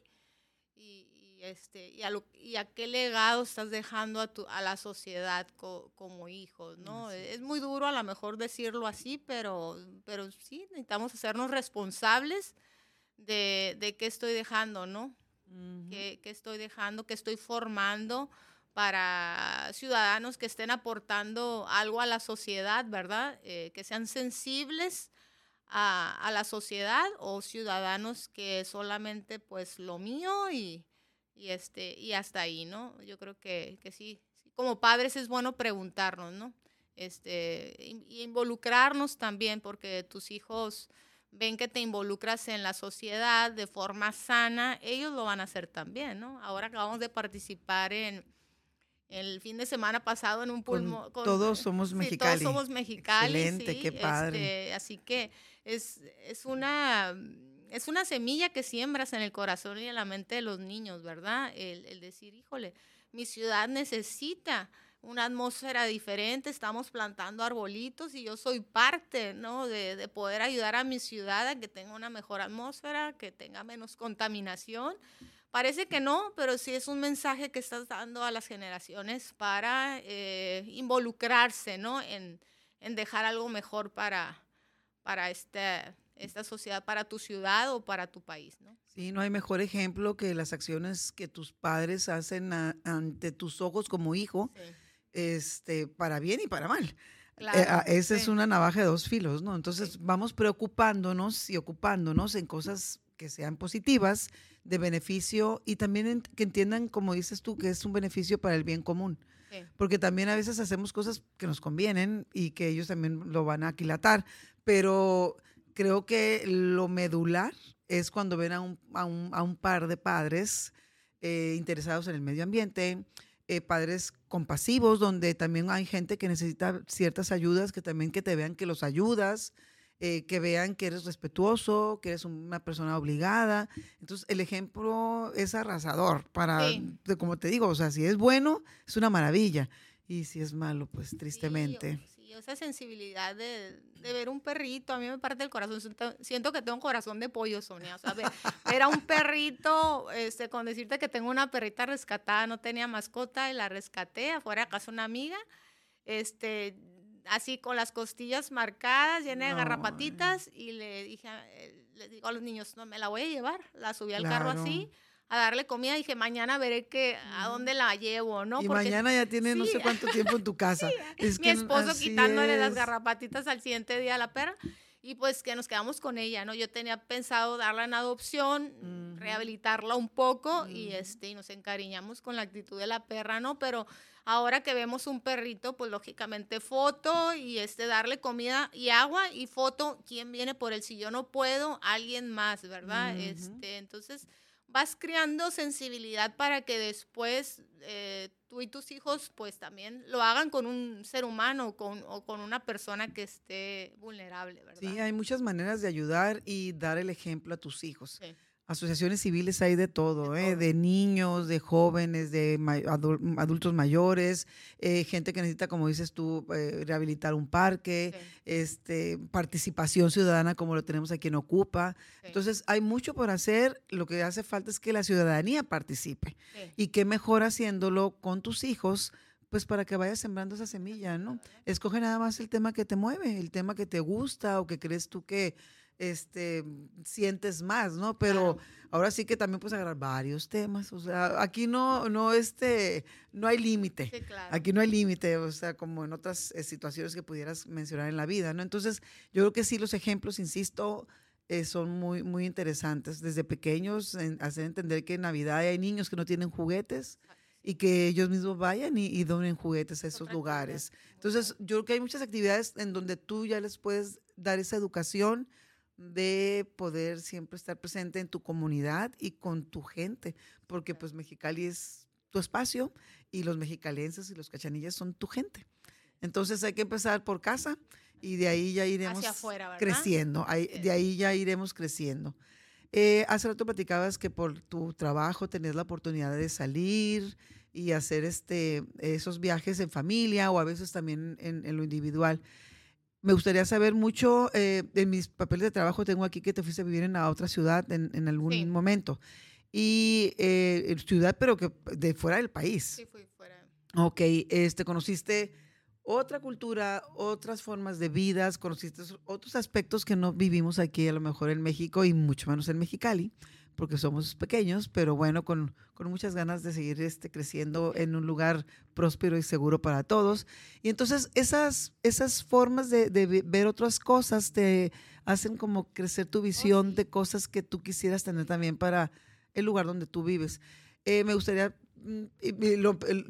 y, y, este, y, a, y a qué legado estás dejando a, tu, a la sociedad como hijo, ¿no? Es muy duro a lo mejor decirlo así, pero, pero sí, necesitamos hacernos responsables de, de qué estoy dejando, ¿no? ¿Qué, ¿Qué, estoy dejando? ¿Qué estoy formando? para ciudadanos que estén aportando algo a la sociedad, ¿verdad? Eh, que sean sensibles a, a, la sociedad o ciudadanos que solamente pues lo mío y, y, este, y hasta ahí, ¿no? Yo creo que, que sí, como padres es bueno preguntarnos, ¿no? Este, y involucrarnos también, porque tus hijos ven que te involucras en la sociedad de forma sana, ellos lo van a hacer también, ¿no? Ahora acabamos de participar en el fin de semana pasado en un pulmón. todos somos mexicanos. todos somos mexicanos. Excelente, qué padre. Este, así que es, es una es una semilla que siembras en el corazón y en la mente de los niños, ¿verdad? El, decir, híjole, mi ciudad necesita una atmósfera diferente, estamos plantando arbolitos y yo soy parte, ¿no? De, poder ayudar a mi ciudad a que tenga una mejor atmósfera, que tenga menos contaminación. Parece que no, pero sí es un mensaje que estás dando a las generaciones para eh, involucrarse, ¿no? En, en, dejar algo mejor para, para este, esta sociedad para tu ciudad o para tu país, ¿no? Sí, no hay mejor ejemplo que las acciones que tus padres hacen ante tus ojos como hijo, este, para bien y para mal. Eh, claro, esa es una navaja de dos filos, ¿no? Entonces vamos preocupándonos y ocupándonos en cosas que sean positivas, de beneficio y también que entiendan, como dices tú, que es un beneficio para el bien común. Porque también a veces hacemos cosas que nos convienen y que ellos también lo van a aquilatar, pero creo que lo medular es cuando ven a un, a un, a un par de padres eh, interesados en el medio ambiente, eh, padres compasivos, donde también hay gente que necesita ciertas ayudas, que también que te vean que los ayudas, eh, que vean que eres respetuoso, que eres una persona obligada. Entonces, el ejemplo es arrasador para, como te digo, o sea, si es bueno, es una maravilla. Y si es malo, pues tristemente. Sí, esa sensibilidad de, ver un perrito, a mí me parte el corazón. Siento que tengo un corazón de pollo, Sonia. O sea, ver, a un perrito, este, con decirte que tengo una perrita rescatada, no tenía mascota y la rescaté afuera de casa una amiga. Este, así con las costillas marcadas, llena de garrapatitas, y le dije, eh, le digo a los niños, no, me la voy a llevar. La subí al carro así, a darle comida, dije, mañana veré que, a dónde la llevo, ¿no? Y mañana ya tiene no sé cuánto tiempo en tu casa. es Mi esposo quitándole las garrapatitas al siguiente día a la perra. Y pues que nos quedamos con ella, ¿no? Yo tenía pensado darla en adopción, rehabilitarla un poco y, este, y nos encariñamos con la actitud de la perra, ¿no? Pero Ahora que vemos un perrito, pues lógicamente foto y este darle comida y agua y foto, quién viene por él si yo no puedo, alguien más, ¿verdad? Este, entonces vas creando sensibilidad para que después eh, tú y tus hijos pues también lo hagan con un ser humano con, o con una persona que esté vulnerable, ¿verdad? Sí, hay muchas maneras de ayudar y dar el ejemplo a tus hijos. Sí. Asociaciones civiles hay de todo, de, ¿eh? niños, de jóvenes, de adultos mayores, eh, gente que necesita, como dices tú, eh, rehabilitar un parque, este, participación ciudadana como lo tenemos aquí en Ocupa. Entonces, hay mucho por hacer. Lo que hace falta es que la ciudadanía participe. Y qué mejor haciéndolo con tus hijos, pues para que vayas sembrando esa semilla, ¿no? Escoge nada más el tema que te mueve, el tema que te gusta o que crees tú que este, sientes más, ¿no? Pero ahora sí que también puedes agarrar varios temas, o sea, aquí no, no, este, no hay límite, aquí no hay límite, o sea, como en otras eh, situaciones que pudieras mencionar en la vida, ¿no? Entonces, yo creo que sí, los ejemplos, insisto, eh, son muy, muy interesantes. Desde pequeños, hacer entender que en Navidad hay niños que no tienen juguetes y que ellos mismos vayan y, y donen juguetes a esos lugares. Entonces, yo creo que hay muchas actividades en donde tú ya les puedes dar esa educación, de poder siempre estar presente en tu comunidad y con tu gente, porque pues Mexicali es tu espacio y los mexicalenses y los cachanillas son tu gente. Entonces hay que empezar por casa y de ahí ya iremos creciendo, de ahí ya iremos creciendo. Eh, hace rato platicabas que por tu trabajo tenés la oportunidad de salir y hacer este, esos viajes en familia o a veces también en lo individual. Me gustaría saber mucho, eh, en mis papeles de trabajo tengo aquí que te fuiste a vivir en otra ciudad en, algún momento. Y eh, ciudad, pero que de fuera del país. Sí, fui fuera. Ok, este, conociste otra cultura, otras formas de vidas, conociste otros aspectos que no vivimos aquí a lo mejor en México y mucho menos en Mexicali porque somos pequeños, pero bueno, con, con muchas ganas de seguir este, creciendo en un lugar próspero y seguro para todos. Y entonces esas, esas formas de, de ver otras cosas te hacen como crecer tu oh, visión de cosas que tú quisieras tener también para el lugar donde tú vives. Eh, me gustaría mm,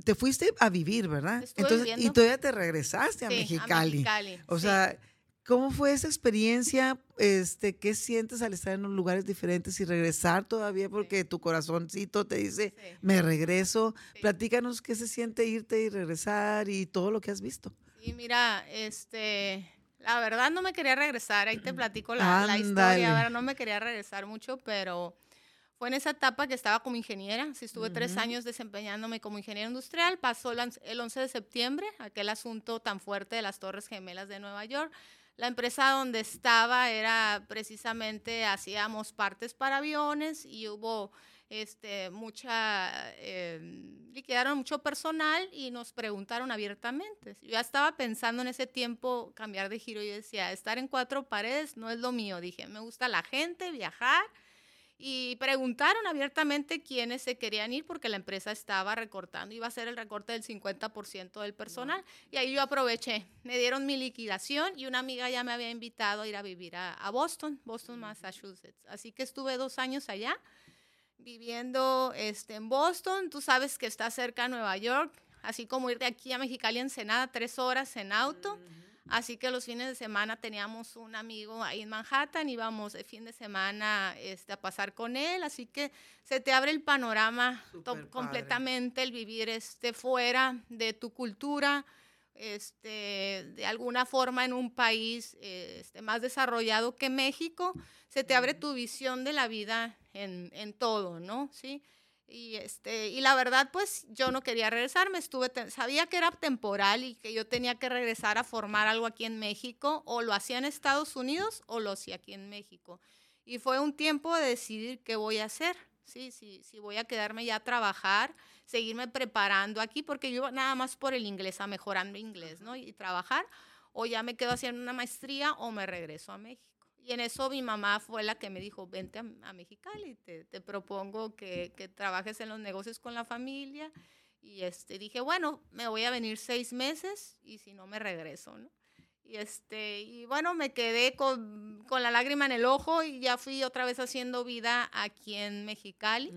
te fuiste a vivir, ¿verdad? Entonces, y todavía te regresaste a, Mexicali. O sea, ¿Cómo fue esa experiencia? Este, ¿Qué sientes al estar en los lugares diferentes y regresar todavía? Porque tu corazoncito te dice, me regreso. Platícanos qué se siente irte y regresar y todo lo que has visto. Sí, mira, este, la verdad no me quería regresar. Ahí te platico la, la historia. Ahora no me quería regresar mucho, pero fue en esa etapa que estaba como ingeniera. Sí, estuve tres años desempeñándome como ingeniera industrial. Pasó el 11 de septiembre, aquel asunto tan fuerte de las Torres Gemelas de Nueva York. La empresa donde estaba era precisamente, hacíamos partes para aviones y hubo este, mucha, eh, liquidaron mucho personal y nos preguntaron abiertamente. Yo ya estaba pensando en ese tiempo cambiar de giro y decía, estar en cuatro paredes no es lo mío. Dije, me gusta la gente, viajar y preguntaron abiertamente quiénes se querían ir porque la empresa estaba recortando, iba a ser el recorte del 50% del personal. Y ahí yo aproveché, me dieron mi liquidación y una amiga ya me había invitado a ir a vivir a, Boston, Boston, Massachusetts. Así que estuve dos años allá viviendo este, en Boston. Tú sabes que está cerca de Nueva York, así como ir de aquí a Mexicali, Ensenada, tres horas en auto. Así que los fines de semana teníamos un amigo ahí en Manhattan, íbamos el fin de semana este, a pasar con él, así que se te abre el panorama completamente, el vivir este, fuera de tu cultura, este, de alguna forma en un país este, más desarrollado que México, se te abre tu visión de la vida en, en todo, ¿no? ¿Sí? Y, este, y la verdad, pues yo no quería regresarme, estuve, sabía que era temporal y que yo tenía que regresar a formar algo aquí en México, o lo hacía en Estados Unidos o lo hacía aquí en México. Y fue un tiempo de decidir qué voy a hacer, sí, sí, sí voy a quedarme ya a trabajar, seguirme preparando aquí, porque yo nada más por el inglés, a mejorando inglés, ¿no? Y trabajar, o ya me quedo haciendo una maestría o me regreso a México. Y en eso mi mamá fue la que me dijo, vente a, Mexicali, te, te propongo que, que, trabajes en los negocios con la familia. Y este, dije, bueno, me voy a venir seis meses y si no me regreso, ¿no? Y, este, y bueno, me quedé con, con, la lágrima en el ojo y ya fui otra vez haciendo vida aquí en Mexicali.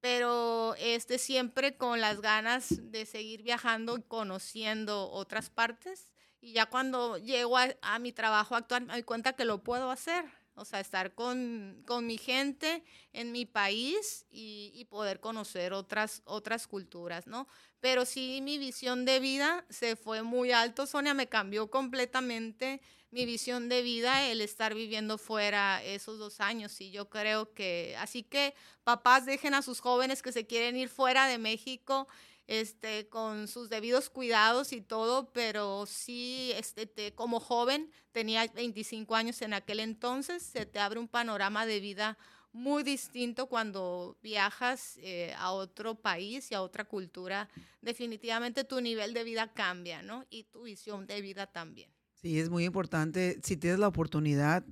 Pero este, siempre con las ganas de seguir viajando y conociendo otras partes y ya cuando llego a, mi trabajo actual me doy cuenta que lo puedo hacer. O sea, estar con, con mi gente en mi país y, poder conocer otras, otras culturas, ¿no? Pero sí, mi visión de vida se fue muy alto, Sonia, me cambió completamente mi visión de vida el estar viviendo fuera esos dos años. Y yo creo que, así que papás dejen a sus jóvenes que se quieren ir fuera de México este, con sus debidos cuidados y todo, pero sí, este, como joven, tenía 25 años en aquel entonces, se te abre un panorama de vida muy distinto cuando viajas eh, a otro país y a otra cultura. Definitivamente tu nivel de vida cambia, ¿no? Y tu visión de vida también. Sí, es muy importante, si tienes la oportunidad,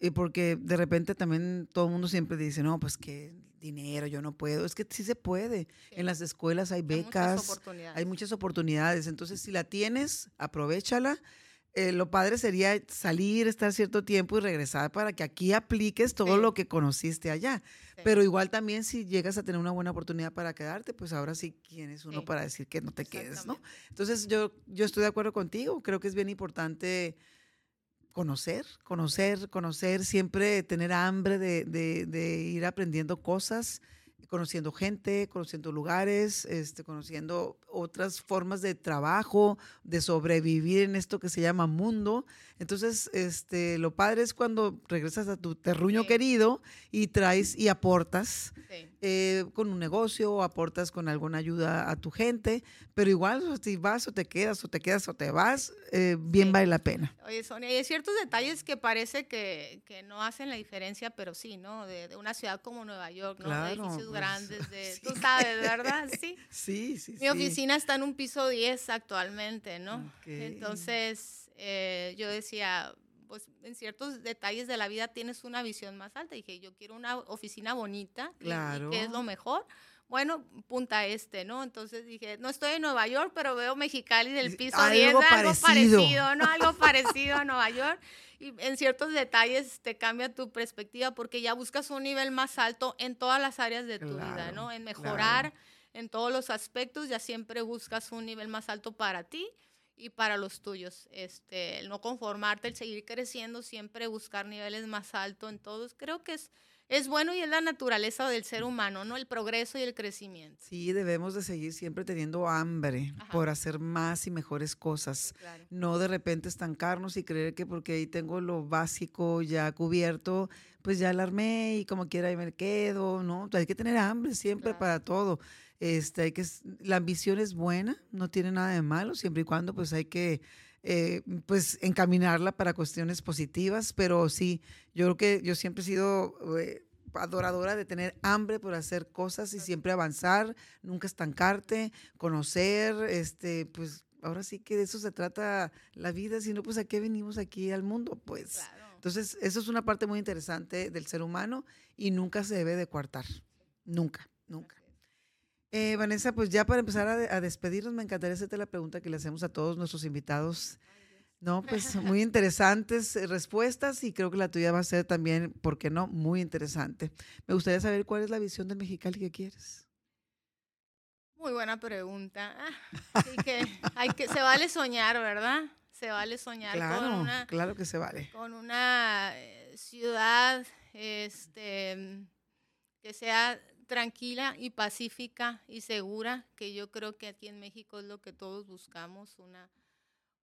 y porque de repente también todo el mundo siempre dice, no, pues que dinero, yo no puedo. Es que sí se puede. En las escuelas hay becas, hay muchas, oportunidades. Entonces, si la tienes, aprovechala. Eh, lo padre sería salir, estar cierto tiempo y regresar para que aquí apliques todo lo que conociste allá. Pero igual también si llegas a tener una buena oportunidad para quedarte, pues ahora sí, ¿quién es uno para decir que no te quedes, no? Entonces yo, yo estoy de acuerdo contigo. Creo que es bien importante conocer, conocer, conocer, siempre tener hambre de, ir aprendiendo cosas, conociendo gente, conociendo lugares, este, conociendo otras formas de trabajo, de sobrevivir en esto que se llama mundo. Entonces, este, lo padre es cuando regresas a tu terruño querido y traes y aportas eh, con un negocio o aportas con alguna ayuda a tu gente, pero igual si vas o te quedas o te quedas o te vas, eh, bien vale la pena. Oye, Sonia, hay ciertos detalles que parece que, que no hacen la diferencia, pero sí, ¿no? De, una ciudad como Nueva York, ¿no? de edificios pues, grandes, de, tú sabes, ¿verdad? Sí. Sí, sí, Mi oficina está en un piso 10 actualmente, ¿no? Entonces eh, yo decía, pues en ciertos detalles de la vida tienes una visión más alta. Dije, yo quiero una oficina bonita, claro. que es lo mejor. Bueno, punta este, ¿no? Entonces dije, no estoy en Nueva York, pero veo Mexicali del piso algo 10, parecido. algo parecido, ¿no? Algo parecido a Nueva York. Y en ciertos detalles te cambia tu perspectiva porque ya buscas un nivel más alto en todas las áreas de tu vida, ¿no? En mejorar en todos los aspectos, ya siempre buscas un nivel más alto para ti y para los tuyos. Este, el no conformarte, el seguir creciendo, siempre buscar niveles más altos en todos, creo que es, es bueno y es la naturaleza del ser humano, ¿no? El progreso y el crecimiento. Sí, debemos de seguir siempre teniendo hambre por hacer más y mejores cosas. No de repente estancarnos y creer que porque ahí tengo lo básico ya cubierto, pues ya alarmé y como quiera ahí me quedo, ¿no? Hay que tener hambre siempre para todo. Este, hay que, la ambición es buena, no tiene nada de malo, siempre y cuando pues hay que eh, pues encaminarla para cuestiones positivas, pero sí, yo creo que yo siempre he sido eh, adoradora de tener hambre por hacer cosas y siempre avanzar, nunca estancarte, conocer, este, pues ahora sí que de eso se trata la vida, si no, pues a qué venimos aquí al mundo, pues. Entonces, eso es una parte muy interesante del ser humano y nunca se debe de coartar, nunca, nunca. Eh, Vanessa, pues ya para empezar a, despedirnos, me encantaría hacerte la pregunta que le hacemos a todos nuestros invitados. No, pues muy interesantes eh, respuestas y creo que la tuya va a ser también, ¿por qué no? Muy interesante. Me gustaría saber cuál es la visión del Mexicali que quieres. Muy buena pregunta. Ah, que, hay que, se vale soñar, ¿verdad? se vale soñar claro, con una, claro que se vale. con una eh, ciudad este, que sea tranquila y pacífica y segura, que yo creo que aquí en México es lo que todos buscamos, una,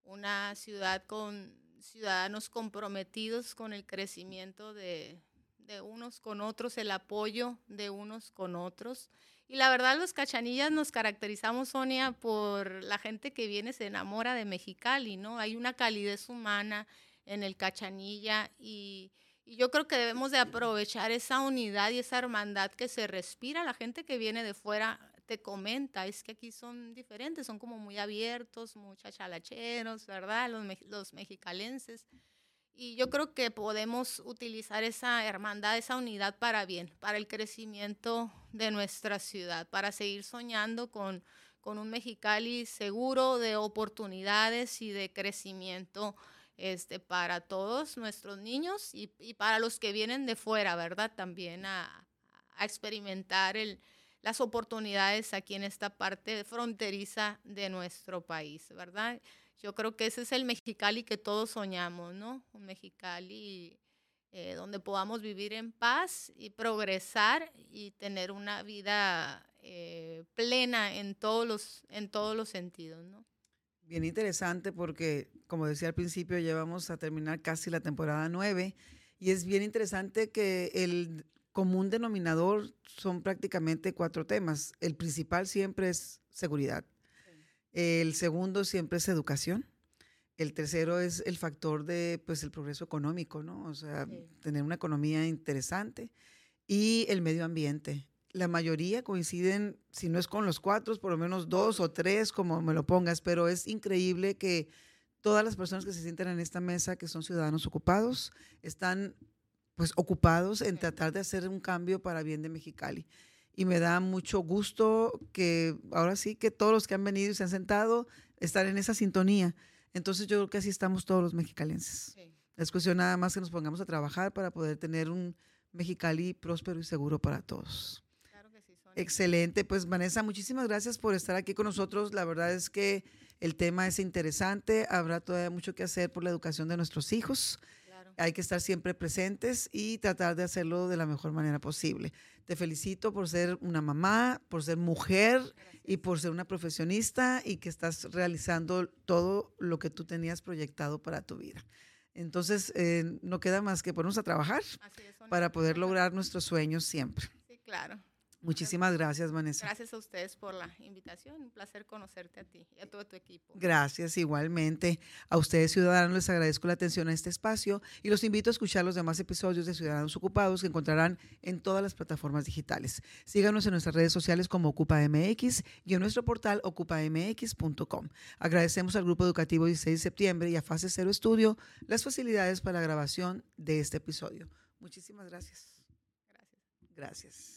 una ciudad con ciudadanos comprometidos con el crecimiento de, de unos con otros, el apoyo de unos con otros. Y la verdad, los cachanillas nos caracterizamos, Sonia, por la gente que viene, se enamora de Mexicali, ¿no? Hay una calidez humana en el cachanilla y, y yo creo que debemos de aprovechar esa unidad y esa hermandad que se respira. La gente que viene de fuera te comenta, es que aquí son diferentes, son como muy abiertos, muy chachalacheros, ¿verdad? Los, los mexicalenses. Y yo creo que podemos utilizar esa hermandad, esa unidad para bien, para el crecimiento de nuestra ciudad, para seguir soñando con, con un Mexicali seguro de oportunidades y de crecimiento este, para todos nuestros niños y, para los que vienen de fuera, ¿verdad? También a, experimentar las oportunidades aquí en esta parte fronteriza de nuestro país, ¿verdad? Yo creo que ese es el Mexicali que todos soñamos, ¿no? Un Mexicali eh, donde podamos vivir en paz y progresar y tener una vida eh, plena en todos los, en todos los sentidos, ¿no? Bien interesante porque, como decía al principio, llevamos a terminar casi la temporada 9 y es bien interesante que el común denominador son prácticamente cuatro temas. El principal siempre es seguridad. El segundo siempre es educación. El tercero es el factor de, pues, el progreso económico, ¿no? O sea, sí. tener una economía interesante. Y el medio ambiente. La mayoría coinciden, si no es con los cuatro, por lo menos dos o tres, como me lo pongas, pero es increíble que todas las personas que se sienten en esta mesa, que son ciudadanos ocupados, están pues ocupados en tratar de hacer un cambio para bien de Mexicali y me da mucho gusto que ahora sí que todos los que han venido y se han sentado están en esa sintonía. Entonces yo creo que así estamos todos los mexicalenses. Sí. Es cuestión nada más que nos pongamos a trabajar para poder tener un Mexicali próspero y seguro para todos. Claro que sí, Sonia. Excelente. Pues Vanessa, muchísimas gracias por estar aquí con nosotros. La verdad es que el tema es interesante. Habrá todavía mucho que hacer por la educación de nuestros hijos. Claro. Hay que estar siempre presentes y tratar de hacerlo de la mejor manera posible. Te felicito por ser una mamá, por ser mujer Gracias. y por ser una profesionista y que estás realizando todo lo que tú tenías proyectado para tu vida. Entonces, eh, no queda más que ponernos a trabajar es, para poder lograr nuestros sueños siempre. Sí, claro. Muchísimas gracias, Vanessa. Gracias a ustedes por la invitación. Un placer conocerte a ti y a todo tu equipo. Gracias, igualmente. A ustedes, ciudadanos, les agradezco la atención a este espacio y los invito a escuchar los demás episodios de Ciudadanos Ocupados que encontrarán en todas las plataformas digitales. Síganos en nuestras redes sociales como OcupaMX y en nuestro portal ocupamx.com. Agradecemos al Grupo Educativo 16 de septiembre y a Fase Cero Estudio las facilidades para la grabación de este episodio. Muchísimas gracias. Gracias. Gracias.